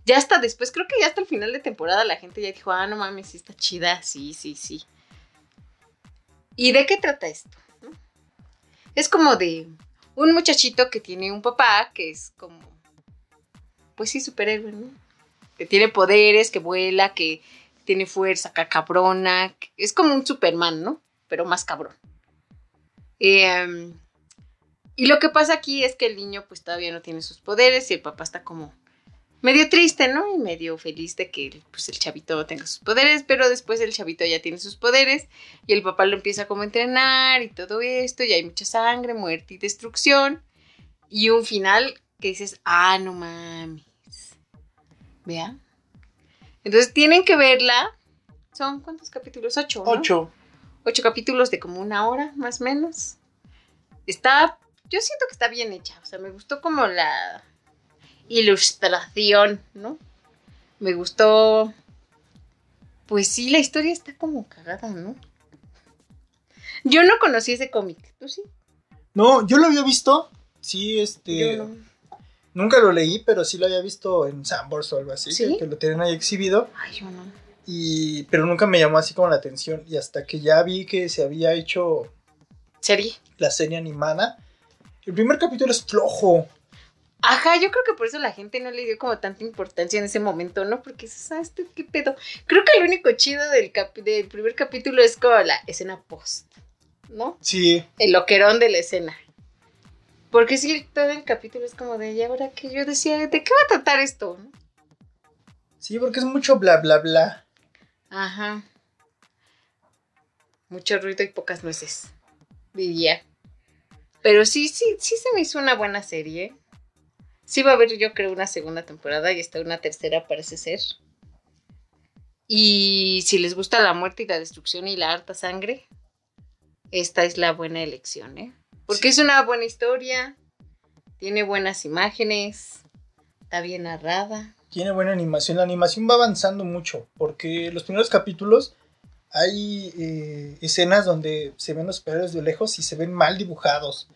Ya hasta después, creo que ya hasta el final de temporada la gente ya dijo, ah, no mames, sí está chida, sí, sí, sí. ¿Y de qué trata esto? Es como de un muchachito que tiene un papá que es como, pues sí, superhéroe, ¿no? Que tiene poderes, que vuela, que tiene fuerza, acá cabrona. que- Es como un Superman, ¿no? Pero más cabrón. Eh, y lo que pasa aquí es que el niño pues todavía no tiene sus poderes y el papá está como medio triste, ¿no? Y medio feliz de que pues el chavito tenga sus poderes, pero después el chavito ya tiene sus poderes y el papá lo empieza como a entrenar y todo esto y hay mucha sangre, muerte y destrucción y un final que dices, ah, no mames. Vea. Entonces tienen que verla. ¿Son cuántos capítulos? Ocho. ¿no? Ocho. ocho capítulos de como una hora, más o menos. Está, yo siento que está bien hecha, o sea, me gustó como la ilustración, ¿no? Me gustó, pues sí, la historia está como cagada, ¿no? Yo no conocí ese cómic, ¿tú sí? No, yo lo había visto. Sí, este. Yo no. Nunca lo leí, pero sí lo había visto en Sambors o algo así. ¿Sí? Que, que lo tienen ahí exhibido. Ay, yo no. Y, pero nunca me llamó así como la atención. Y hasta que ya vi que se había hecho Serie. la serie animada. El primer capítulo es flojo. Ajá, yo creo que por eso la gente no le dio como tanta importancia en ese momento, ¿no? Porque dices, ah, este qué pedo. Creo que lo único chido del, primer capítulo es como la escena post, ¿no? Sí, El loquerón de la escena. Porque sí, todo el capítulo es como de, ¿y ahora que Yo decía, ¿de qué va a tratar esto? no? sí, porque es mucho bla bla bla. Ajá. Mucho ruido y pocas nueces, diría. Pero sí, sí, sí se me hizo una buena serie. Sí va a haber, yo creo, una segunda temporada y está una tercera, parece ser. Y si les gusta la muerte y la destrucción y la harta sangre, esta es la buena elección, ¿eh? Porque es una buena historia, tiene buenas imágenes, está bien narrada. Tiene buena animación. La animación va avanzando mucho. Porque los primeros capítulos hay eh, escenas donde se ven los superhéroes de lejos y se ven mal dibujados.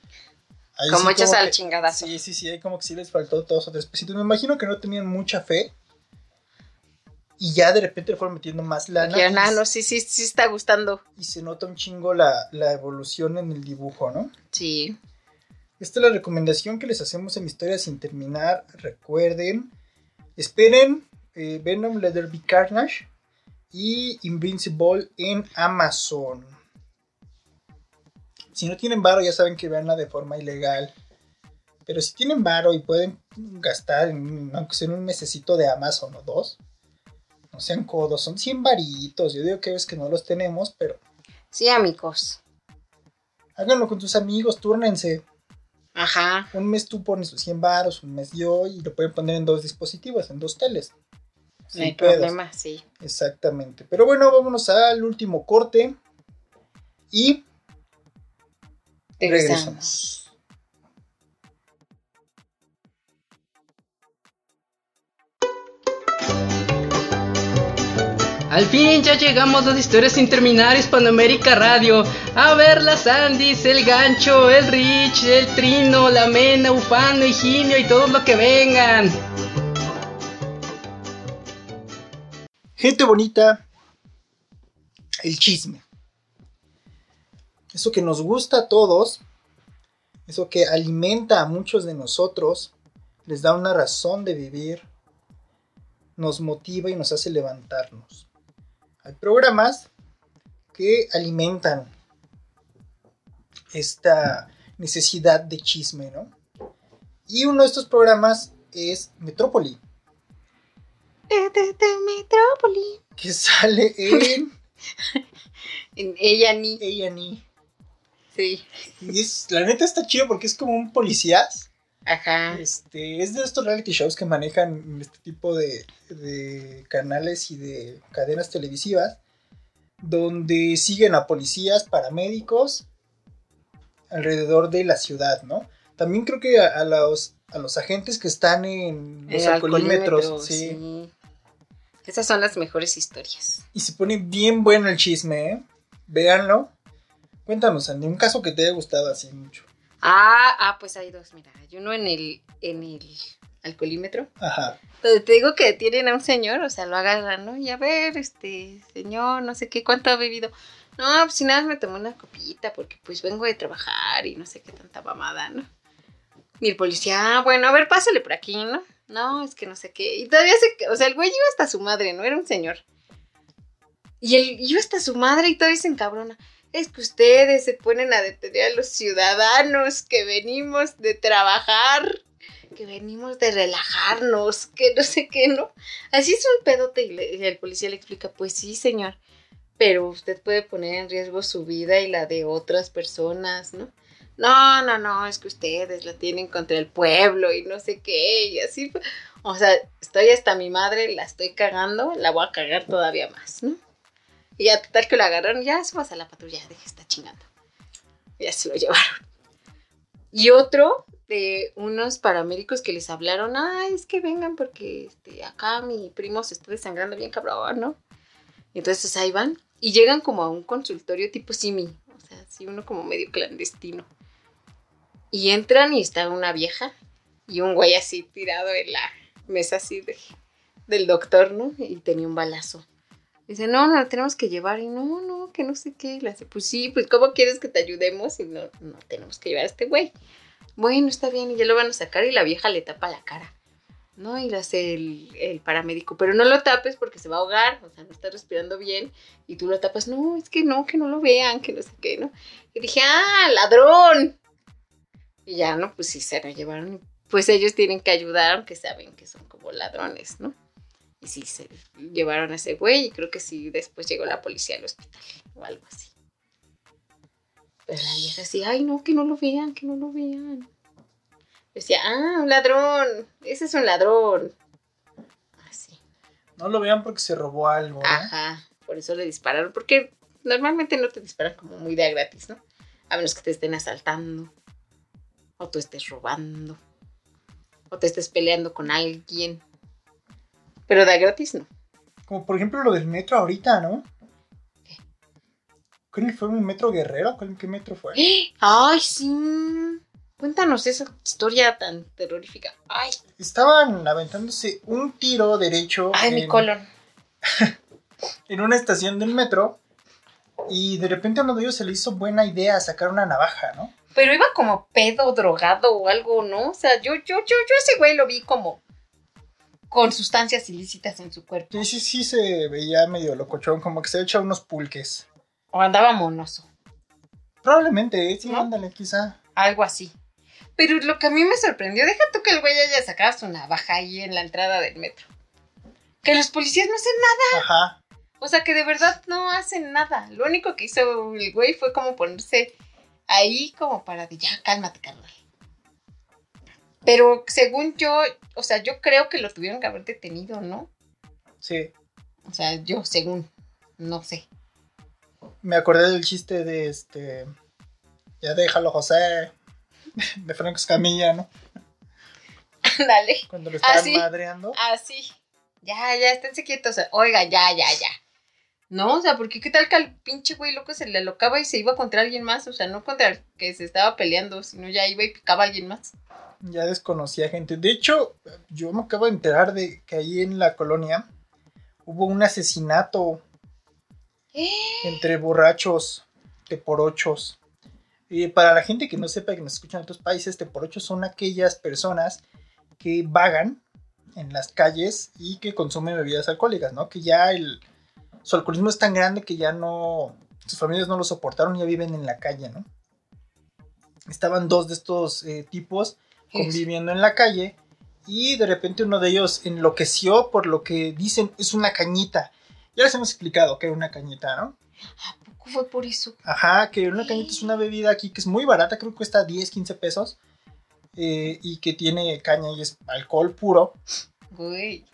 Ahí como sí hechas al chingadazo. Sí, sí, sí, como que sí les faltó dos o tres pesitos. Me imagino que no tenían mucha fe. Y ya de repente le fueron metiendo más lana. Ya, no, sí, sí, sí está gustando. y se nota un chingo la, la evolución en el dibujo, ¿no? Sí. Esta es la recomendación que les hacemos en Historia sin terminar. Recuerden, esperen eh, Venom Be Carnage y Invincible en Amazon. Si no tienen varo, ya saben que veanla de forma ilegal. Pero si tienen varo y pueden gastar, en, aunque sea en un mesecito de Amazon o dos, no sean codos, son 100 varitos. Yo digo que es que no los tenemos, pero Sí, amigos. háganlo con tus amigos, túrnense. Ajá. Un mes tú pones sus 100 baros, un mes yo, y lo pueden poner en dos dispositivos, en dos teles. No hay pedos. problema, sí. Exactamente. Pero bueno, vámonos al último corte. Y Regresamos. regresamos. Al fin ya llegamos a las historias sin terminar Hispanoamérica Radio. A ver las Andis, el gancho, el Rich, el Trino, la Mena, Ufano, Higinio y todo lo que vengan. Gente bonita, el chisme. Eso que nos gusta a todos, eso que alimenta a muchos de nosotros, les da una razón de vivir, nos motiva y nos hace levantarnos. Hay programas que alimentan esta necesidad de chisme, ¿no? Y uno de estos programas es Metrópoli, Metrópoli. que sale en En ella ni. A&E. Sí. Y es, la neta está chido porque es como un policías. Ajá. Este, es de estos reality shows que manejan este tipo de, de canales y de cadenas televisivas donde siguen a policías, paramédicos alrededor de la ciudad, ¿no? También creo que a, a los, a los agentes que están en los alcoholímetros, alcoholímetro, sí. sí. Esas son las mejores historias. Y se pone bien bueno el chisme, ¿eh? Véanlo. Cuéntanos, Andy, un caso que te haya gustado así mucho. Ah, ah, pues hay dos, mira. Hay uno en el, en el alcoholímetro. Ajá. Donde te digo que detienen a un señor, o sea, lo agarran, ¿no? Y a ver, este, señor, no sé qué, ¿cuánto ha bebido? No, pues si nada más me tomé una copita porque pues vengo de trabajar y no sé qué tanta mamada, ¿no? Y el policía, ah, bueno, a ver, pásale por aquí, ¿no? No, es que no sé qué. Y todavía se, o sea, el güey iba hasta su madre, ¿no? Era un señor. Y él iba hasta su madre y todavía se encabrona. Es que ustedes se ponen a detener a los ciudadanos que venimos de trabajar, que venimos de relajarnos, que no sé qué, ¿no? Así es un pedote y, el policía le explica, pues sí, señor, pero usted puede poner en riesgo su vida y la de otras personas, ¿no? No, no, no, es que ustedes la tienen contra el pueblo y no sé qué, y así. O sea, estoy hasta mi madre, la estoy cagando, la voy a cagar todavía más, ¿no? Y ya total que lo agarraron, ya se vas a la patrulla, deje está chingando. Ya se lo llevaron. Y otro de unos paramédicos que les hablaron, ay, es que vengan porque este, acá mi primo se está desangrando bien cabrón, ¿no? Entonces ahí van y llegan como a un consultorio tipo simi, o sea, así uno como medio clandestino. Y entran y está una vieja y un güey así tirado en la mesa así de, del doctor, ¿no? Y tenía un balazo. Dice, no, no, la tenemos que llevar. Y no, no, que no sé qué. Y le hace, pues sí, pues ¿cómo quieres que te ayudemos? Y no, no tenemos que llevar a este güey. Bueno, está bien, y ya lo van a sacar y la vieja le tapa la cara. ¿No? Y le hace el, el paramédico, pero no lo tapes porque se va a ahogar, o sea, no está respirando bien. Y tú lo tapas, no, es que no, que no lo vean, que no sé qué, ¿no? Y dije, ah, ladrón. Y ya, ¿no? Pues sí, se lo llevaron. Pues ellos tienen que ayudar, aunque saben que son como ladrones, ¿no? Y sí, se llevaron a ese güey y creo que sí, después llegó la policía al hospital o algo así. Pero la vieja así, ay, no, que no lo vean, que no lo vean. Decía, ah, un ladrón, ese es un ladrón. Así. No lo vean porque se robó algo. Ajá, por eso le dispararon, porque normalmente no te disparan como muy de a gratis, ¿no? A menos que te estén asaltando, o tú estés robando, o te estés peleando con alguien. Pero de a gratis no. Como por ejemplo lo del metro ahorita, ¿no? ¿Qué? ¿Cuál fue un metro guerrero? ¿Cuál, ¿Qué metro fue? Ay, sí. Cuéntanos esa historia tan terrorífica. Ay, Estaban aventándose un tiro derecho ay, mi colon. en una estación del metro y de repente a uno de ellos se le hizo buena idea sacar una navaja, ¿no? Pero iba como pedo, drogado o algo, ¿no? O sea, yo, yo, yo, yo ese güey lo vi como con sustancias ilícitas en su cuerpo. Sí, sí, sí se veía medio locochón, como que se echa unos pulques. O andaba monoso. Probablemente, ¿eh? sí, ¿No? ándale, quizá. Algo así. Pero lo que a mí me sorprendió, deja tú que el güey haya sacado su navaja ahí en la entrada del metro. Que los policías no hacen nada. Ajá. O sea, que de verdad no hacen nada. Lo único que hizo el güey fue como ponerse ahí como para de ya, cálmate, carnal. Pero según yo, o sea, yo creo que lo tuvieron que haber detenido, ¿no? Sí. O sea, yo, según, no sé. Me acordé del chiste de este. Ya déjalo, José. De Franco Escamilla, ¿no? Dale. Cuando lo estaban Ah, sí. madreando. Así. Ya, ya, esténse quietos. Oiga, ya, ya, ya. No, o sea, porque qué tal que al pinche güey loco se le alocaba y se iba contra alguien más. O sea, no contra el que se estaba peleando, sino ya iba y picaba a alguien más. Ya desconocía gente. De hecho, yo me acabo de enterar de que ahí en la colonia hubo un asesinato entre borrachos, teporochos. Y para la gente que no sepa que nos escuchan en otros países, teporochos son aquellas personas que vagan en las calles y que consume bebidas alcohólicas, ¿no? Que ya el, su alcoholismo es tan grande que ya no, sus familias no lo soportaron y ya viven en la calle, ¿no? Estaban dos de estos eh, tipos conviviendo en la calle y de repente uno de ellos enloqueció por lo que dicen es una cañita. Ya les hemos explicado que era una cañita, ¿no? ¿A poco fue por eso? Ajá, que una cañita es una bebida aquí que es muy barata, creo que cuesta 10, 15 pesos. eh, y que tiene caña y es alcohol puro. Güey.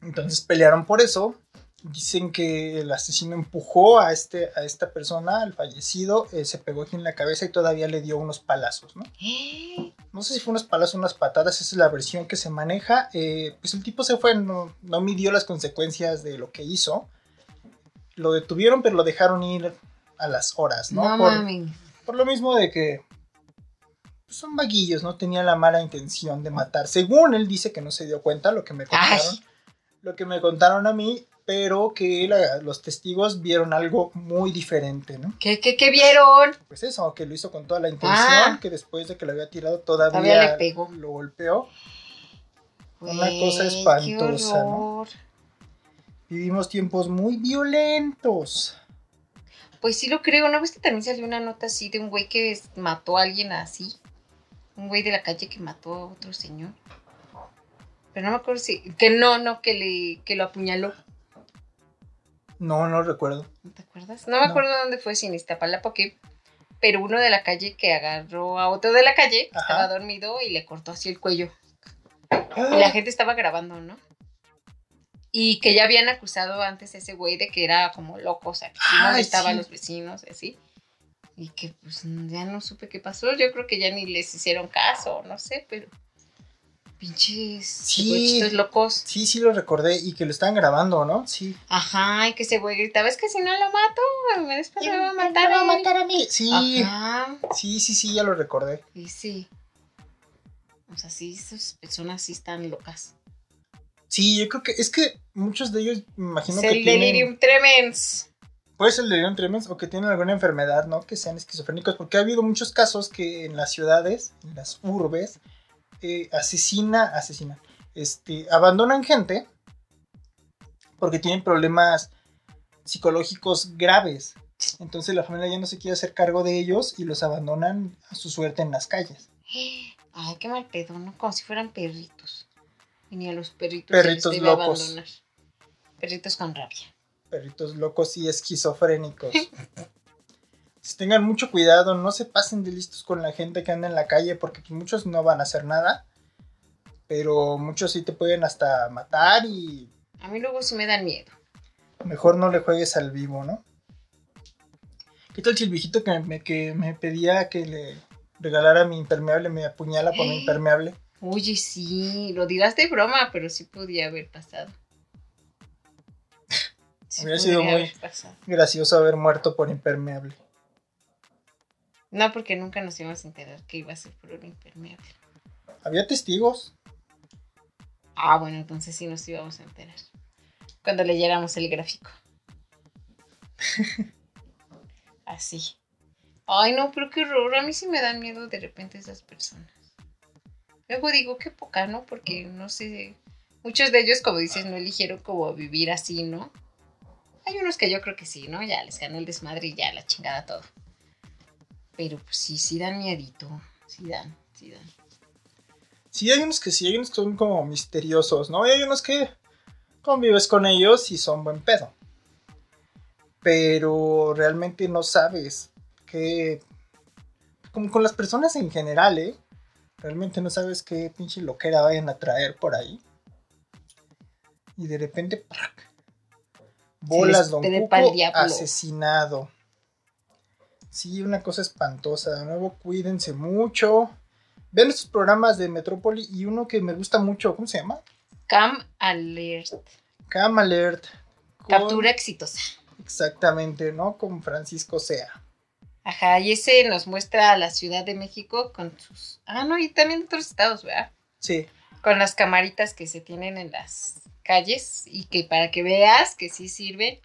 Entonces pelearon por eso. Dicen que el asesino empujó a, este, a esta persona, al fallecido, eh, se pegó aquí en la cabeza y todavía le dio unos palazos, ¿no? No sé si fue unos palazos o unas patadas, esa es la versión que se maneja. Eh, pues el tipo se fue, no, no midió las consecuencias de lo que hizo. Lo detuvieron, pero lo dejaron ir a las horas, ¿no? No, por, por lo mismo de que pues, son vaguillos, no tenía la mala intención de matar. Según él dice que no se dio cuenta, lo que me contaron, Ay. lo que me contaron a mí, pero que la- los testigos vieron algo muy diferente, ¿no? ¿Qué, qué, qué vieron? Pues eso, que lo hizo con toda la intención, Ah. que después de que lo había tirado todavía, Todavía le pegó. lo golpeó. Una Güey, cosa qué espantosa, ¿no? Vivimos tiempos muy violentos. Pues sí lo creo, ¿no ves que también salió una nota así de un güey que mató a alguien así? Un güey de la calle que mató a otro señor. Pero no me acuerdo si... Que no, no, que, le, que lo apuñaló. No, no recuerdo. ¿No te acuerdas? No me No. acuerdo dónde fue, si en Iztapalapa o qué. Pero uno de la calle que agarró a otro de la calle, que Ajá. estaba dormido y le cortó así el cuello. Y la gente estaba grabando, ¿no? Y que ya habían acusado antes a ese güey de que era como loco, o sea, que sí Ay, molestaba a los vecinos, y así. Y que pues ya no supe qué pasó. Yo creo que ya ni les hicieron caso, no sé, pero. Pinches Sí. locos. Sí, sí lo recordé y que lo estaban grabando, ¿no? Sí. Ajá, y que ese güey gritaba, es que si no lo mato, me después me va a matar. va a él". matar a mí. Sí, Ajá, sí, sí, sí, ya lo recordé. y sí. O sea, sí, esas personas sí están locas. Sí, yo creo que es que muchos de ellos me imagino Es que el tienen, delirium tremens. puede ser el delirium tremens o que tienen alguna enfermedad, ¿no? Que sean esquizofrénicos, porque ha habido muchos casos que en las ciudades, en las urbes, eh, asesina, asesina, este, abandonan gente porque tienen problemas psicológicos graves. Entonces la familia ya no se quiere hacer cargo de ellos y los abandonan a su suerte en las calles. Ay, qué mal pedo, ¿no? Como si fueran perritos. Y ni a los perritos Perritos se les debe locos. abandonar. Perritos con rabia. perritos locos y esquizofrénicos. Pues tengan mucho cuidado, no se pasen de listos con la gente que anda en la calle, porque pues, muchos no van a hacer nada, pero muchos sí te pueden hasta matar y A mí luego sí me dan miedo. mejor no le juegues al vivo, ¿no? ¿Qué tal si el viejito que me, que me pedía que le regalara mi impermeable me apuñala por mi impermeable? Oye, sí, lo dirás de broma, pero sí podía haber pasado. Sí Hubiera sido muy- pasado. Gracioso haber muerto por impermeable. No, porque nunca nos íbamos a enterar que iba a ser por un impermeable. Había testigos. Ah, bueno, entonces sí nos íbamos a enterar. Cuando leyéramos el gráfico. Así. Ay, no, pero qué horror. A mí sí me dan miedo de repente esas personas. Luego digo, qué poca, ¿no? Porque no sé. Muchos de ellos, como dices, no eligieron como vivir así, ¿no? Hay unos que yo creo que sí, ¿no? Ya les ganó el desmadre y ya la chingada todo. Pero pues sí, sí dan miedito. Sí dan, sí dan. Sí, hay unos que sí, hay unos que son como misteriosos, ¿no? Y hay unos que convives con ellos y son buen pedo. Pero realmente no sabes qué... Como con las personas en general, ¿eh? Realmente no sabes qué pinche loquera vayan a traer por ahí. Y de repente... ¡prac! Bolas, don Cuco, asesinado. Sí, una cosa espantosa. De nuevo, cuídense mucho. Vean estos programas de Metrópoli y uno que me gusta mucho, ¿cómo se llama? Cam Alert. Cam Alert. con- Captura exitosa. Exactamente, ¿no? Con Francisco Sea. Ajá, y ese nos muestra a la Ciudad de México con sus... Ah, no, y también otros estados, ¿verdad? Sí, Con las camaritas que se tienen en las calles y que para que veas que sí sirven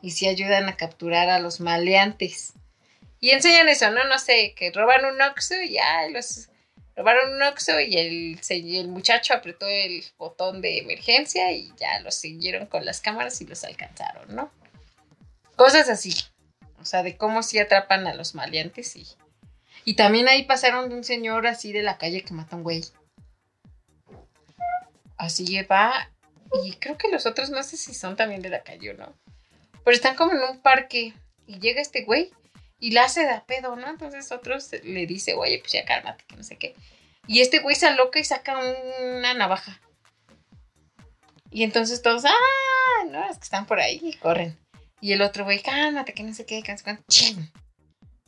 y sí ayudan a capturar a los maleantes. Y enseñan eso, ¿no? No sé, que roban un Oxxo y ya los robaron un Oxxo y el, el muchacho apretó el botón de emergencia y ya los siguieron con las cámaras y los alcanzaron, ¿no? Cosas así. O sea, de cómo sí atrapan a los maleantes y... Y también ahí pasaron de un señor así de la calle que mata a un güey. Así va. Y creo que los otros no sé si son también de la calle o no. Pero están como en un parque y llega este güey y la hace de pedo, ¿no? Entonces otros le dice, oye, pues ya cálmate, que no sé qué. Y este güey se aloca y saca una navaja. Y entonces todos, ¡ah! No, es que están por ahí y corren. Y el otro güey, cálmate, que no sé qué, que no.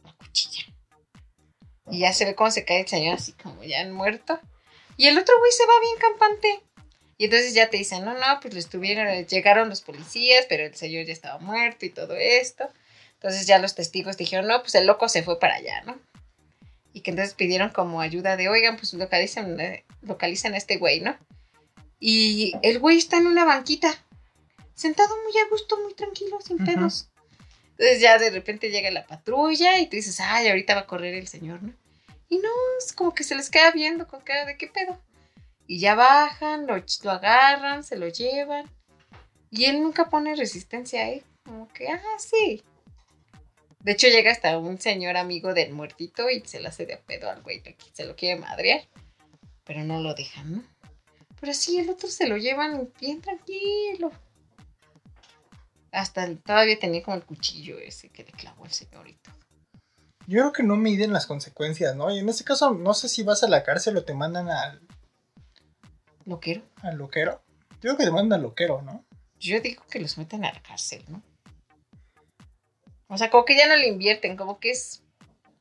La cuchilla. Y ya se ve cómo se cae el señor así como ya muerto. Y el otro güey se va bien campante. Y entonces ya te dicen, no, no, pues estuvieron, llegaron los policías, pero el señor ya estaba muerto y todo esto. Entonces ya los testigos dijeron, no, pues el loco se fue para allá, ¿no? Y que entonces pidieron como ayuda de, oigan, pues localicen, eh, localicen a este güey, ¿no? Y el güey está en una banquita, sentado muy a gusto, muy tranquilo, sin pedos. Entonces ya de repente llega la patrulla y tú dices, ay, ahorita va a correr el señor, ¿no? Y no, es como que se les queda viendo con cara de qué pedo. Y ya bajan, lo, lo agarran, se lo llevan. Y él nunca pone resistencia, ¿eh? Como que, ah, sí. De hecho, llega hasta un señor amigo del muertito y se le hace de pedo al güey, se lo quiere madrear. Pero no lo dejan, ¿no? Pero sí, el otro se lo llevan bien tranquilo. Hasta el- todavía tenía como el cuchillo ese que le clavó el señor y todo. Yo creo que no miden las consecuencias, ¿no? Y en este caso, no sé si vas a la cárcel o te mandan al, Lo quiero. al loquero. Yo creo que te mandan al loquero, ¿no? Yo digo que los meten a la cárcel, ¿no? O sea, como que ya no le invierten, como que es...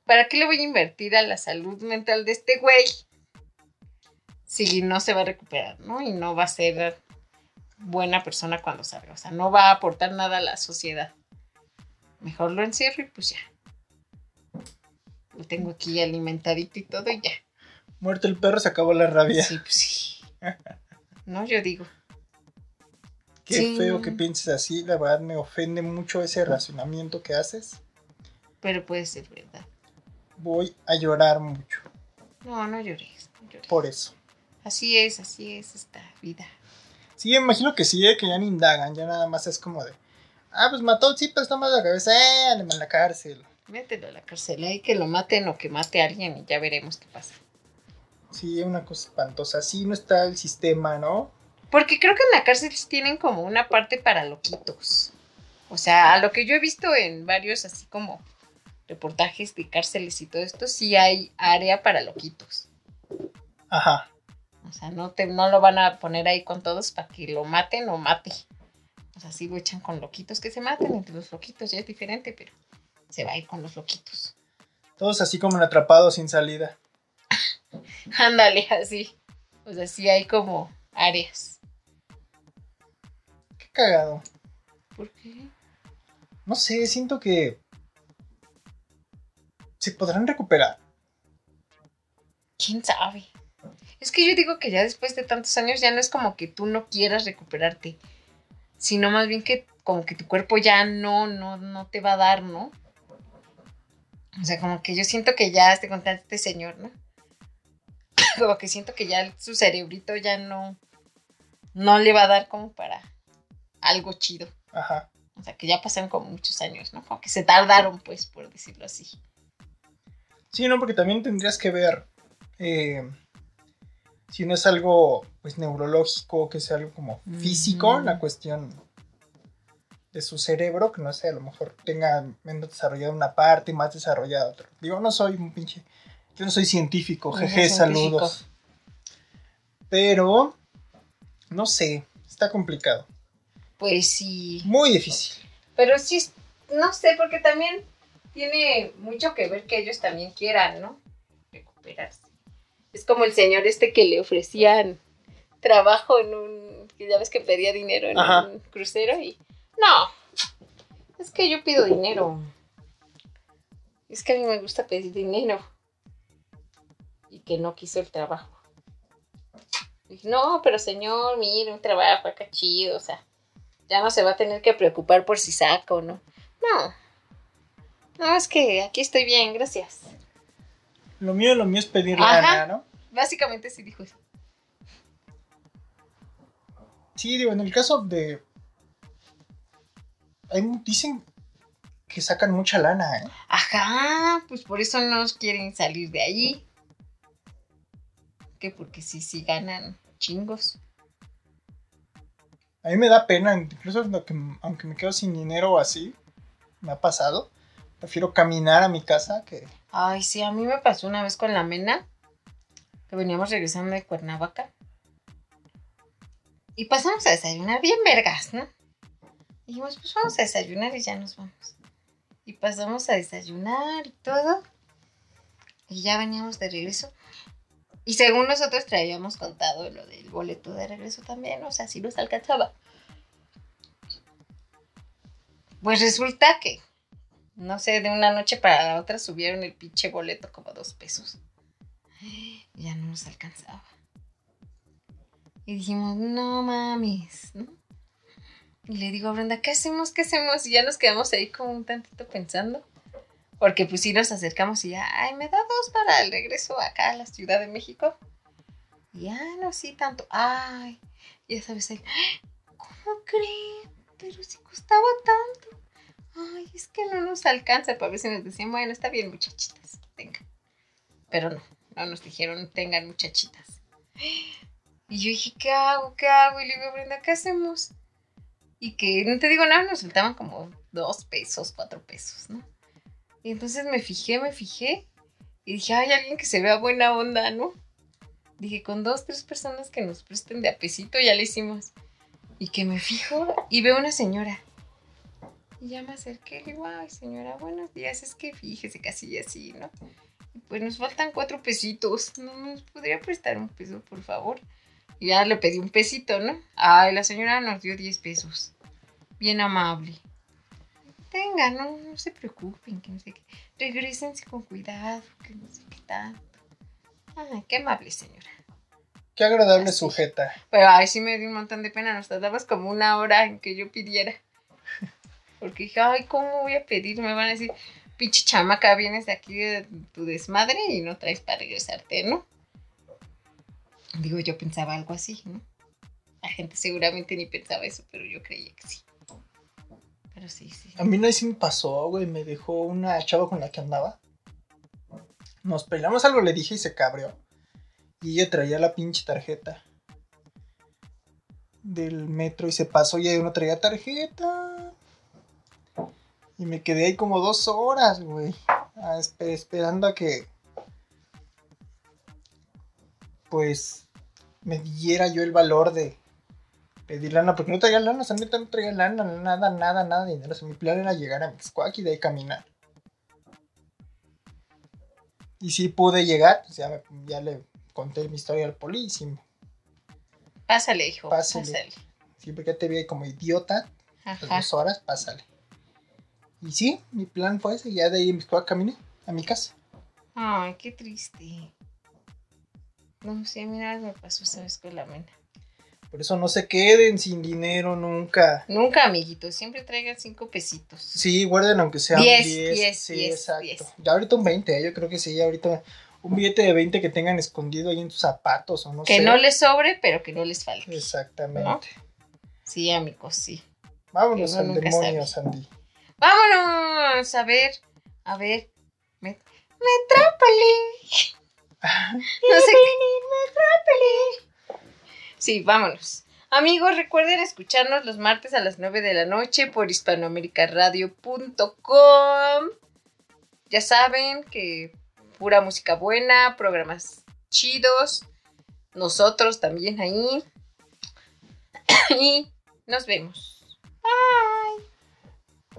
¿Para qué le voy a invertir a la salud mental de este güey? Si no se va a recuperar, ¿no? Y no va a ser buena persona cuando salga. O sea, no va a aportar nada a la sociedad. Mejor lo encierro y pues ya. Lo tengo aquí alimentadito y todo y ya. Muerto el perro, se acabó la rabia. Sí, pues sí. No, yo digo. Qué Sí. feo que pienses así, la verdad me ofende mucho ese razonamiento que haces. Pero puede ser verdad. Voy a llorar mucho No, no llores. No llores. por eso. Así es, así es esta vida. Sí, imagino que sí, eh, que ya ni indagan, ya nada más es como de, ah, pues mató, sí, pero está mal la cabeza, eh, a la cárcel. Mételo a la cárcel, hay que lo maten o que mate a alguien y ya veremos qué pasa. Sí, es una cosa espantosa, así no está el sistema, ¿no? Porque creo que en la cárcel tienen como una parte para loquitos. O sea, a lo que yo he visto en varios así como reportajes de cárceles y todo esto, sí hay área para loquitos. Ajá. O sea, no, te, no lo van a poner ahí con todos para que lo maten o mate. O sea, sí lo echan con loquitos que se maten, entre los loquitos ya es diferente, pero se va a ir con los loquitos. Todos así como en atrapados sin salida. Ándale, así. O sea, sí hay como áreas. Cagado. ¿Por qué? No sé, siento que se podrán recuperar. ¿Quién sabe? Es que yo digo que ya después de tantos años ya no es como que tú no quieras recuperarte, sino más bien que como que tu cuerpo ya no, no, no te va a dar, ¿no? O sea, como que yo siento que ya estoy contando este señor, ¿no? Como que siento que ya su cerebrito ya no, no le va a dar como para algo chido. Ajá. O sea, que ya pasaron como muchos años, ¿no? Como que se tardaron, pues, por decirlo así. Sí, no, porque también tendrías que ver eh, si no es algo pues neurológico, que sea algo como físico, Ujú. la cuestión de su cerebro, que no sé, a lo mejor tenga menos desarrollada una parte y más desarrollada otra. Digo, no soy un pinche, yo no soy científico, No jeje, saludos. Pero, no sé, está complicado, Pues sí. muy difícil. Pero sí, no sé, porque también tiene mucho que ver que ellos también quieran, ¿no? Recuperarse. Es como el señor este que le ofrecían trabajo en un, que ya ves que pedía dinero en Ajá. un crucero y, no, es que yo pido dinero. Es que a mí me gusta pedir dinero. Y que no quiso el trabajo. Dije, no, pero señor, mire, un trabajo acá chido, o sea, ya no se va a tener que preocupar por si saca o no. No. No, es que aquí estoy bien, gracias. Lo mío, lo mío es pedir Ajá. lana, ¿no? básicamente sí dijo eso. Sí, digo, en el caso de. Hay, dicen que sacan mucha lana, ¿eh? Ajá, pues por eso no quieren salir de allí. Que porque sí, sí ganan chingos. A mí me da pena, incluso lo que- aunque me quedo sin dinero o así, me ha pasado. Prefiero caminar a mi casa que. Ay, sí, a mí me pasó una vez con la Mena, que veníamos regresando de Cuernavaca. Y pasamos a desayunar bien vergas, ¿no? Dijimos, pues vamos a desayunar y ya nos vamos. Y pasamos a desayunar y todo. Y ya veníamos de regreso. Y según nosotros traíamos contado lo del boleto de regreso también, o sea, si nos alcanzaba. Pues resulta que no sé, de una noche para la otra subieron el pinche boleto como dos pesos. Ya no nos alcanzaba. Y dijimos, no mames, ¿no? Y le digo a Brenda, ¿qué hacemos? ¿Qué hacemos? Y ya nos quedamos ahí como un tantito pensando. Porque pues sí nos acercamos y ya, ay, me da dos para el regreso acá a la Ciudad de México. Ya, no, sí, tanto. Ay, ya sabes, él, ¿cómo creen? Pero si costaba tanto. Ay, es que no nos alcanza. Para ver si nos decían, bueno, está bien, muchachitas, tengan. Pero no, no nos dijeron, tengan muchachitas. Y yo dije, ¿qué hago? ¿Qué hago? Y le digo Brenda, ¿qué hacemos? Y que, no te digo nada, nos faltaban como dos pesos, cuatro pesos, ¿no? Y entonces me fijé, me fijé. Y dije, hay alguien que se vea buena onda, ¿no? Dije, con dos, tres personas que nos presten de a pesito, ya le hicimos. Y que me fijo y veo una señora. Y ya me acerqué y le digo, ay señora, buenos días, es que fíjese que así ¿no? Pues nos faltan cuatro pesitos, ¿no nos podría prestar un peso, por favor? Y ya le pedí un pesito, ¿no? Ay, la señora nos dio diez pesos. Bien amable. Tenga, no, no se preocupen, que no sé qué. Regrésense con cuidado, que no sé qué tanto. Ay, qué amable señora. Qué agradable Así. sujeta. Pero ay, sí me dio un montón de pena. Nos tardamos como una hora en que yo pidiera. Porque dije, ay, ¿cómo voy a pedir? Me van a decir, pinche chamaca, vienes de aquí de tu desmadre y no traes para regresarte, ¿no? Digo, yo pensaba algo así, ¿no? La gente seguramente ni pensaba eso, pero yo creía que sí. Pero sí, sí. A mí no sí me pasó, güey. Me dejó una chava con la que andaba. Nos peleamos algo, le dije y se cabreó. Y ella traía la pinche tarjeta del metro y se pasó y ella no traía tarjeta. Y me quedé ahí como dos horas, güey. esperando a que. Pues. Me diera yo el valor de pedir lana, porque no traía lana, o sea, neta no traía lana, nada, nada, nada de dinero. O sea, mi plan era llegar a Mixcoac y de ahí caminar. Y sí pude llegar, pues ya, ya le conté mi historia al policía. Pásale, hijo. Pásale. Pásale. Siempre que te vi como idiota, las Ajá. dos horas, pásale. Y sí, mi plan fue ese, ya de ahí en Mixcoac caminé a mi casa. Ay, qué triste. No sé, mira, me pasó esa vez con la mena. Por eso no se queden sin dinero nunca. Nunca, amiguitos, siempre traigan cinco pesitos. Sí, guarden aunque sean Diez, 10. diez, sí, diez, exacto. Ya ahorita un 20, ¿eh? yo creo que sí, ahorita un billete de 20 que tengan escondido ahí en tus zapatos o no que sé. no les sobre, pero que no les falte. Exactamente. Sí, amigos, sí. Vámonos al demonio, sabe. Sandy. Vámonos, a ver, a ver. Me- Metrópoli. No sé qué. Sí, vámonos. Amigos, recuerden escucharnos los martes a las 9 de la noche por hispanoamericaradio.com. Ya saben que pura música buena, programas chidos. Nosotros también ahí. y nos vemos.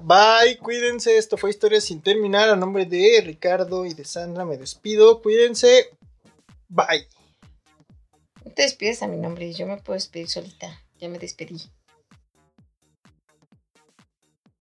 Bye, cuídense. Esto fue Historia sin terminar. A nombre de Ricardo y de Sandra me despido. Cuídense. Bye. Te despides a mi nombre, yo me puedo despedir solita. Ya me despedí.